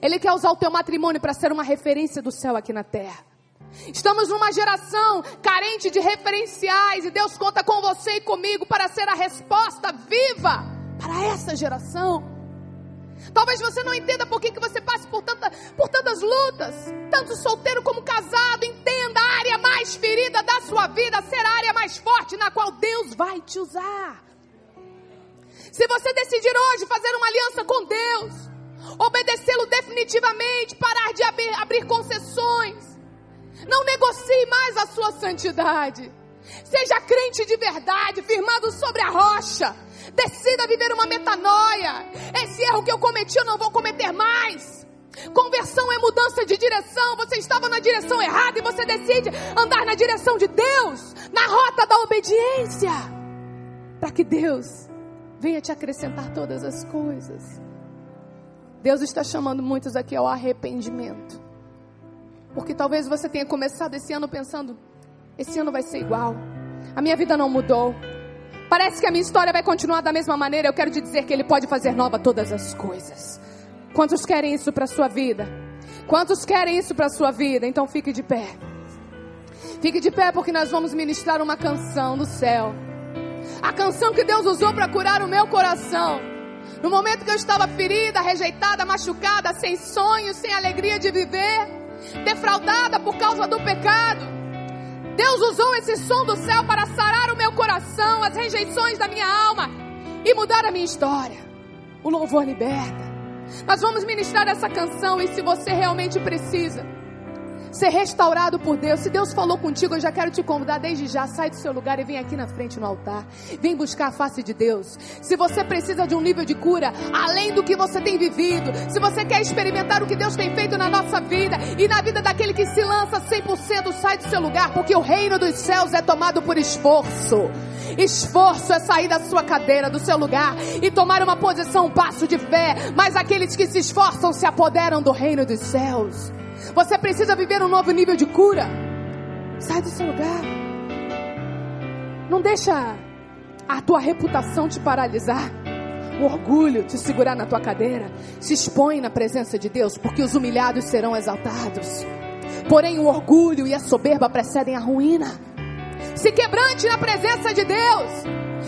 Ele quer usar o teu matrimônio para ser uma referência do céu aqui na terra. Estamos numa geração carente de referenciais e Deus conta com você e comigo para ser a resposta viva para essa geração. Talvez você não entenda por que, que você passa por, tanta, por tantas lutas. Tanto solteiro como casado. Entenda a área mais ferida da sua vida ser a área mais forte na qual Deus vai te usar. Se você decidir hoje fazer uma aliança com Deus, obedecê-lo definitivamente, parar de abrir, abrir concessões, não negocie mais a sua santidade. Seja crente de verdade, firmado sobre a rocha. Decida viver uma metanoia. Esse erro que eu cometi, eu não vou cometer mais. Conversão é mudança de direção. Você estava na direção errada e você decide andar na direção de Deus, na rota da obediência, para que Deus venha te acrescentar todas as coisas. Deus está chamando muitos aqui ao arrependimento. Porque talvez você tenha começado esse ano pensando: esse ano vai ser igual. A minha vida não mudou. Parece que a minha história vai continuar da mesma maneira. Eu quero te dizer que Ele pode fazer nova todas as coisas. Quantos querem isso para a sua vida? Quantos querem isso para a sua vida? Então fique de pé. Fique de pé porque nós vamos ministrar uma canção do céu. A canção que Deus usou para curar o meu coração. No momento que eu estava ferida, rejeitada, machucada, sem sonhos, sem alegria de viver, defraudada por causa do pecado. Deus usou esse som do céu para sarar o meu coração, as rejeições da minha alma e mudar a minha história. O louvor liberta. Nós vamos ministrar essa canção e se você realmente precisa ser restaurado por Deus, se Deus falou contigo, eu já quero te convidar desde já, sai do seu lugar e vem aqui na frente no altar. Vem buscar a face de Deus. Se você precisa de um nível de cura além do que você tem vivido, se você quer experimentar o que Deus tem feito na nossa vida e na vida daquele que se lança 100%, sai do seu lugar, porque o reino dos céus é tomado por esforço. Esforço é sair da sua cadeira, do seu lugar e tomar uma posição, um passo de fé. Mas aqueles que se esforçam se apoderam do reino dos céus. Você precisa viver um novo nível de cura. Sai do seu lugar. Não deixa a tua reputação te paralisar. O orgulho te segurar na tua cadeira. Se expõe na presença de Deus, porque os humilhados serão exaltados. Porém, o orgulho e a soberba precedem a ruína. Se quebrante na presença de Deus.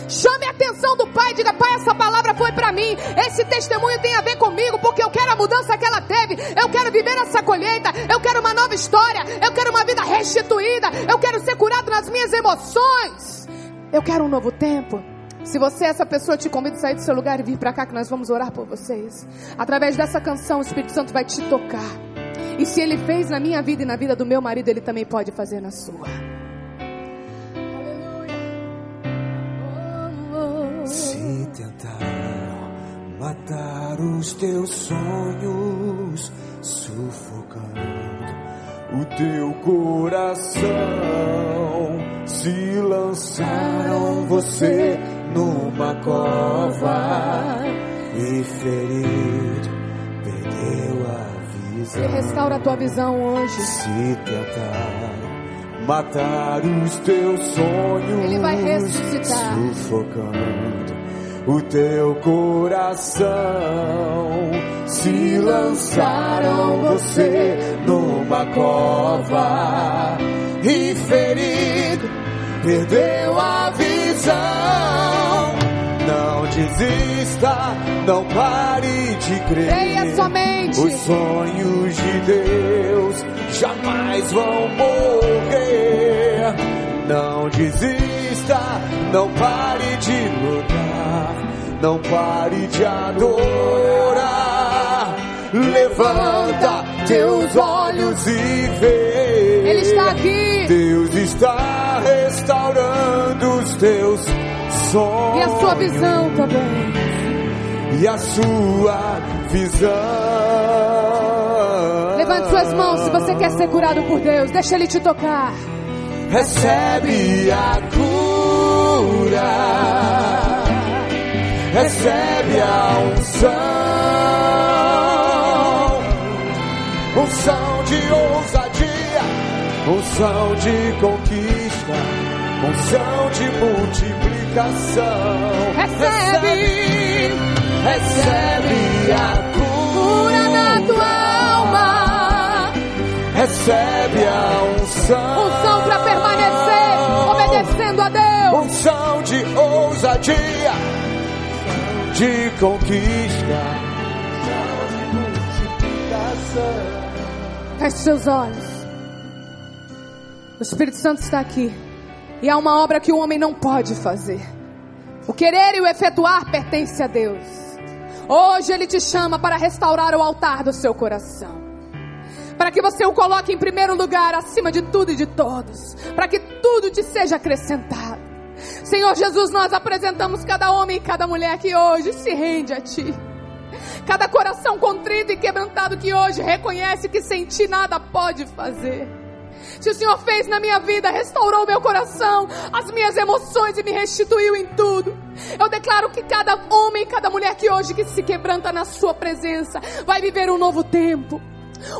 Chame a atenção do pai, diga: Pai, essa palavra foi para mim. Esse testemunho tem a ver comigo, porque eu quero a mudança que ela teve. Eu quero viver essa colheita. Eu quero uma nova história. Eu quero uma vida restituída. Eu quero ser curado nas minhas emoções. Eu quero um novo tempo. Se você é essa pessoa, te convido a sair do seu lugar e vir para cá que nós vamos orar por vocês. Através dessa canção, o Espírito Santo vai te tocar. E se ele fez na minha vida e na vida do meu marido, ele também pode fazer na sua. Se tentar matar os teus sonhos, sufocando o teu coração, se lançaram você numa cova e ferido, perdeu a visão. Ele restaura a tua visão hoje. Se tentar matar os teus sonhos, Ele vai ressuscitar. sufocando o teu coração. Se lançaram você numa cova e ferido, perdeu a visão. Não desista, não pare de crer. Creia somente. Os sonhos de Deus jamais vão morrer. Não desista, não pare de lutar, não pare de adorar. Levanta teus olhos e vê. Ele está aqui. Deus está restaurando os teus sonhos E a sua visão também. e a sua visão. Levante suas mãos se você quer ser curado por Deus. Deixa Ele te tocar. Recebe a cura, recebe a unção, unção de ousadia, unção de conquista, unção de multiplicação. Recebe. recebe a Cura na tua alma. Recebe a unção. Unção para permanecer obedecendo a Deus. Unção de ousadia, de conquista, multiplicação. Feche seus olhos. O Espírito Santo está aqui. E há uma obra que o homem não pode fazer. O querer e o efetuar pertence a Deus. Hoje Ele te chama para restaurar o altar do seu coração. Para que você o coloque em primeiro lugar, acima de tudo e de todos. Para que tudo te seja acrescentado. Senhor Jesus, nós apresentamos cada homem e cada mulher que hoje se rende a Ti. Cada coração contrito e quebrantado que hoje reconhece que sem Ti nada pode fazer. Se o Senhor fez na minha vida, restaurou meu coração, as minhas emoções e me restituiu em tudo. Eu declaro que cada homem e cada mulher que hoje que se quebranta na sua presença vai viver um novo tempo.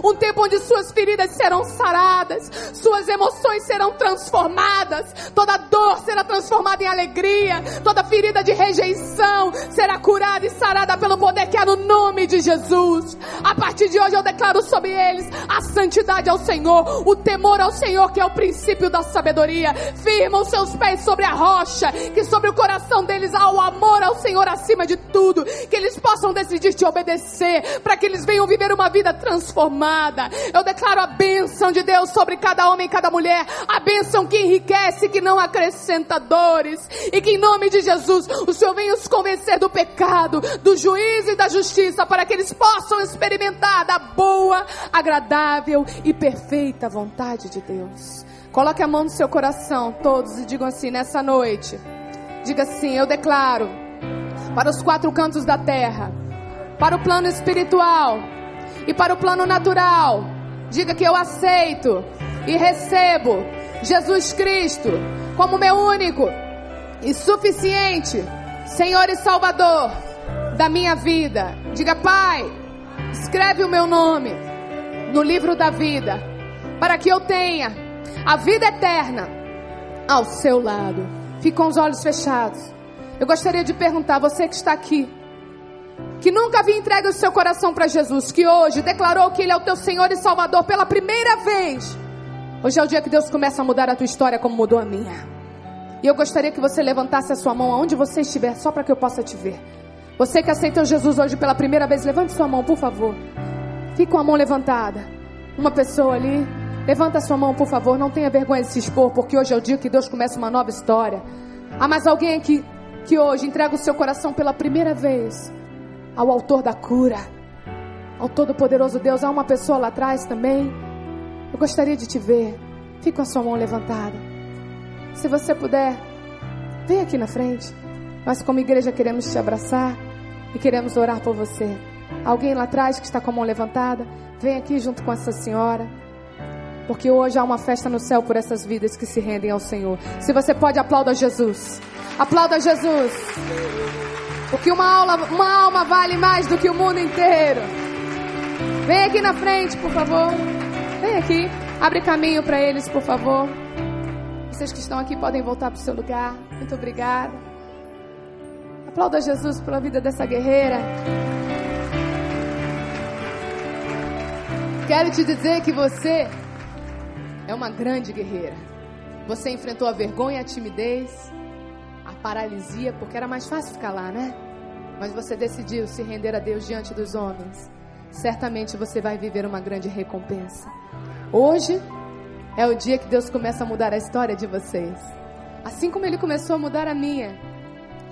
Um tempo onde suas feridas serão saradas, suas emoções serão transformadas, toda dor será transformada em alegria, toda ferida de rejeição será curada e sarada pelo poder que há no nome de Jesus. A partir de hoje eu declaro sobre eles a santidade ao Senhor, o temor ao Senhor, que é o princípio da sabedoria. Firma os seus pés sobre a rocha, que sobre o coração deles há o amor ao Senhor acima de tudo, que eles possam decidir te obedecer, para que eles venham viver uma vida transformada transformada. Eu declaro a bênção de Deus sobre cada homem e cada mulher. A bênção que enriquece, que não acrescenta dores. E que em nome de Jesus o Senhor venha os convencer do pecado, do juízo e da justiça, para que eles possam experimentar da boa, agradável e perfeita vontade de Deus. Coloque a mão no seu coração, todos, e digam assim: nessa noite, diga assim: eu declaro para os quatro cantos da terra, para o plano espiritual, e para o plano natural. Diga que eu aceito e recebo Jesus Cristo como meu único e suficiente Senhor e Salvador da minha vida. Diga, Pai, escreve o meu nome no livro da vida, para que eu tenha a vida eterna ao seu lado. Fique com os olhos fechados. Eu gostaria de perguntar, você que está aqui, que nunca havia entregue o seu coração para Jesus, que hoje declarou que Ele é o teu Senhor e Salvador pela primeira vez. Hoje é o dia que Deus começa a mudar a tua história como mudou a minha. E eu gostaria que você levantasse a sua mão aonde você estiver, só para que eu possa te ver. Você que aceitou Jesus hoje pela primeira vez, levante sua mão, por favor. Fique com a mão levantada. Uma pessoa ali, levanta sua mão, por favor. Não tenha vergonha de se expor, porque hoje é o dia que Deus começa uma nova história. Há mais alguém aqui que hoje entrega o seu coração pela primeira vez ao autor da cura, ao Todo-Poderoso Deus. Há uma pessoa lá atrás também. Eu gostaria de te ver. Fique com a sua mão levantada. Se você puder, vem aqui na frente. Nós, como igreja, queremos te abraçar e queremos orar por você. Alguém lá atrás que está com a mão levantada, vem aqui junto com essa senhora. Porque hoje há uma festa no céu por essas vidas que se rendem ao Senhor. Se você pode, aplauda Jesus. Aplauda Jesus. Porque uma, aula, uma alma vale mais do que o mundo inteiro. Vem aqui na frente, por favor. Vem aqui. Abre caminho para eles, por favor. Vocês que estão aqui podem voltar para o seu lugar. Muito obrigada. Aplauda Jesus pela vida dessa guerreira. Quero te dizer que você é uma grande guerreira. Você enfrentou a vergonha, a timidez, paralisia, porque era mais fácil ficar lá, né? Mas você decidiu se render a Deus diante dos homens. Certamente você vai viver uma grande recompensa. Hoje é o dia que Deus começa a mudar a história de vocês. Assim como Ele começou a mudar a minha,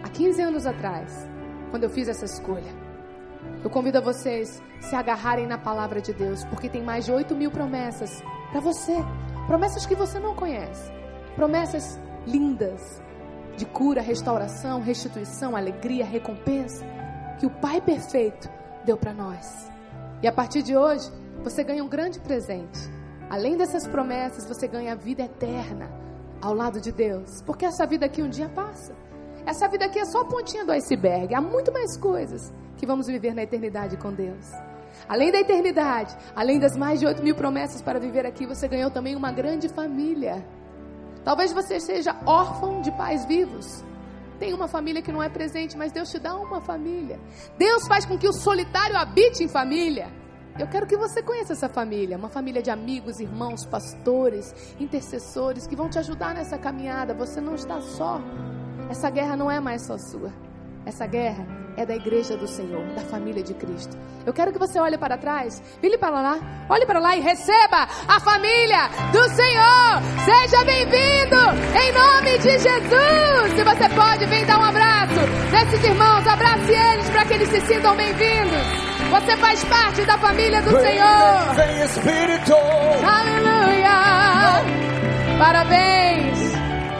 há 15 anos atrás, quando eu fiz essa escolha. Eu convido a vocês se agarrarem na palavra de Deus, porque tem mais de 8 mil promessas para você. Promessas que você não conhece. Promessas lindas, de cura, restauração, restituição, alegria, recompensa que o Pai perfeito deu para nós. E a partir de hoje, você ganha um grande presente. Além dessas promessas, você ganha a vida eterna ao lado de Deus, porque essa vida aqui um dia passa. Essa vida aqui é só a pontinha do iceberg. Há muito mais coisas que vamos viver na eternidade com Deus. Além da eternidade, além das mais de 8 mil promessas para viver aqui, você ganhou também uma grande família. Talvez você seja órfão de pais vivos. Tem uma família que não é presente, mas Deus te dá uma família. Deus faz com que o solitário habite em família. Eu quero que você conheça essa família, uma família de amigos, irmãos, pastores, intercessores que vão te ajudar nessa caminhada. Você não está só. Essa guerra não é mais só sua. Essa guerra é da igreja do Senhor, da família de Cristo. Eu quero que você olhe para trás, vire para lá, olhe para lá e receba a família do Senhor. Seja bem-vindo em nome de Jesus. Se você pode, vem dar um abraço nesses irmãos, abrace eles para que eles se sintam bem-vindos. Você faz parte da família do Senhor. Vem Espírito. Aleluia! Parabéns!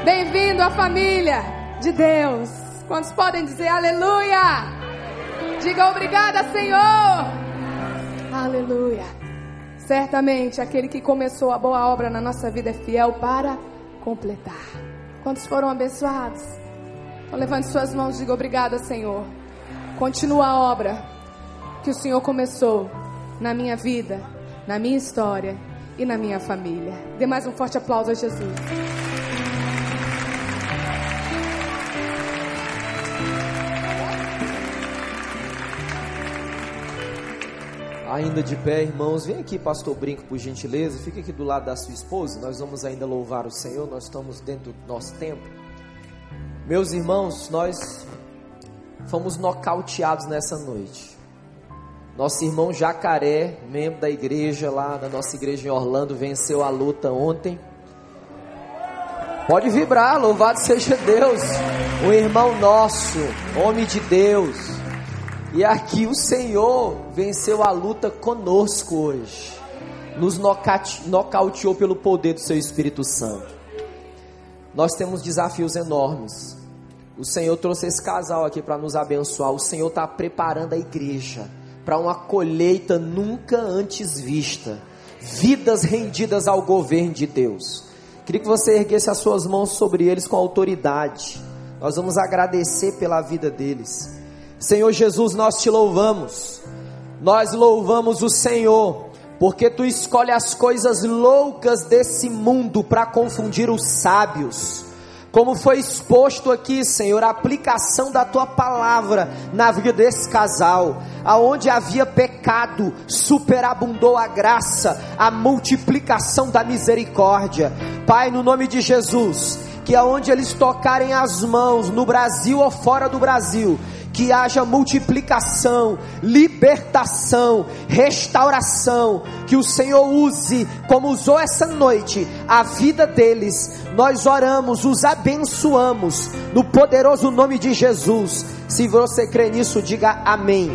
Bem-vindo à família de Deus. Quantos podem dizer aleluia? Diga obrigada, Senhor. Aleluia. Certamente aquele que começou a boa obra na nossa vida é fiel para completar. Quantos foram abençoados? Então levante suas mãos e diga obrigada, Senhor. Continua a obra que o Senhor começou na minha vida, na minha história e na minha família. Dê mais um forte aplauso a Jesus. Ainda de pé, irmãos, vem aqui, pastor Brinco, por gentileza. Fica aqui do lado da sua esposa. Nós vamos ainda louvar o Senhor. Nós estamos dentro do nosso tempo. Meus irmãos, nós fomos nocauteados nessa noite. Nosso irmão Jacaré, membro da igreja lá da nossa igreja em Orlando, venceu a luta ontem. Pode vibrar, louvado seja Deus. O irmão nosso, homem de Deus. E aqui o Senhor venceu a luta conosco hoje. Nos nocauteou pelo poder do seu Espírito Santo. Nós temos desafios enormes. O Senhor trouxe esse casal aqui para nos abençoar. O Senhor está preparando a igreja para uma colheita nunca antes vista. Vidas rendidas ao governo de Deus. Queria que você erguesse as suas mãos sobre eles com autoridade. Nós vamos agradecer pela vida deles. Senhor Jesus, nós te louvamos. Nós louvamos o Senhor, porque tu escolhe as coisas loucas desse mundo para confundir os sábios. Como foi exposto aqui, Senhor, a aplicação da tua palavra na vida desse casal, aonde havia pecado, superabundou a graça, a multiplicação da misericórdia. Pai, no nome de Jesus, que aonde eles tocarem as mãos, no Brasil ou fora do Brasil, que haja multiplicação, libertação, restauração, que o Senhor use, como usou essa noite, a vida deles. Nós oramos, os abençoamos, no poderoso nome de Jesus. Se você crê nisso, diga amém.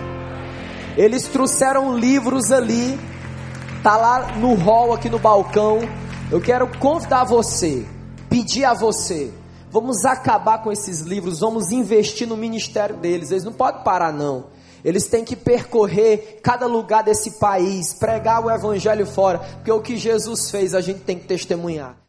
Eles trouxeram livros ali, tá lá no hall aqui no balcão. Eu quero convidar você, pedir a você, Vamos acabar com esses livros, vamos investir no ministério deles. Eles não podem parar, não. Eles têm que percorrer cada lugar desse país, pregar o evangelho fora, porque o que Jesus fez a gente tem que testemunhar.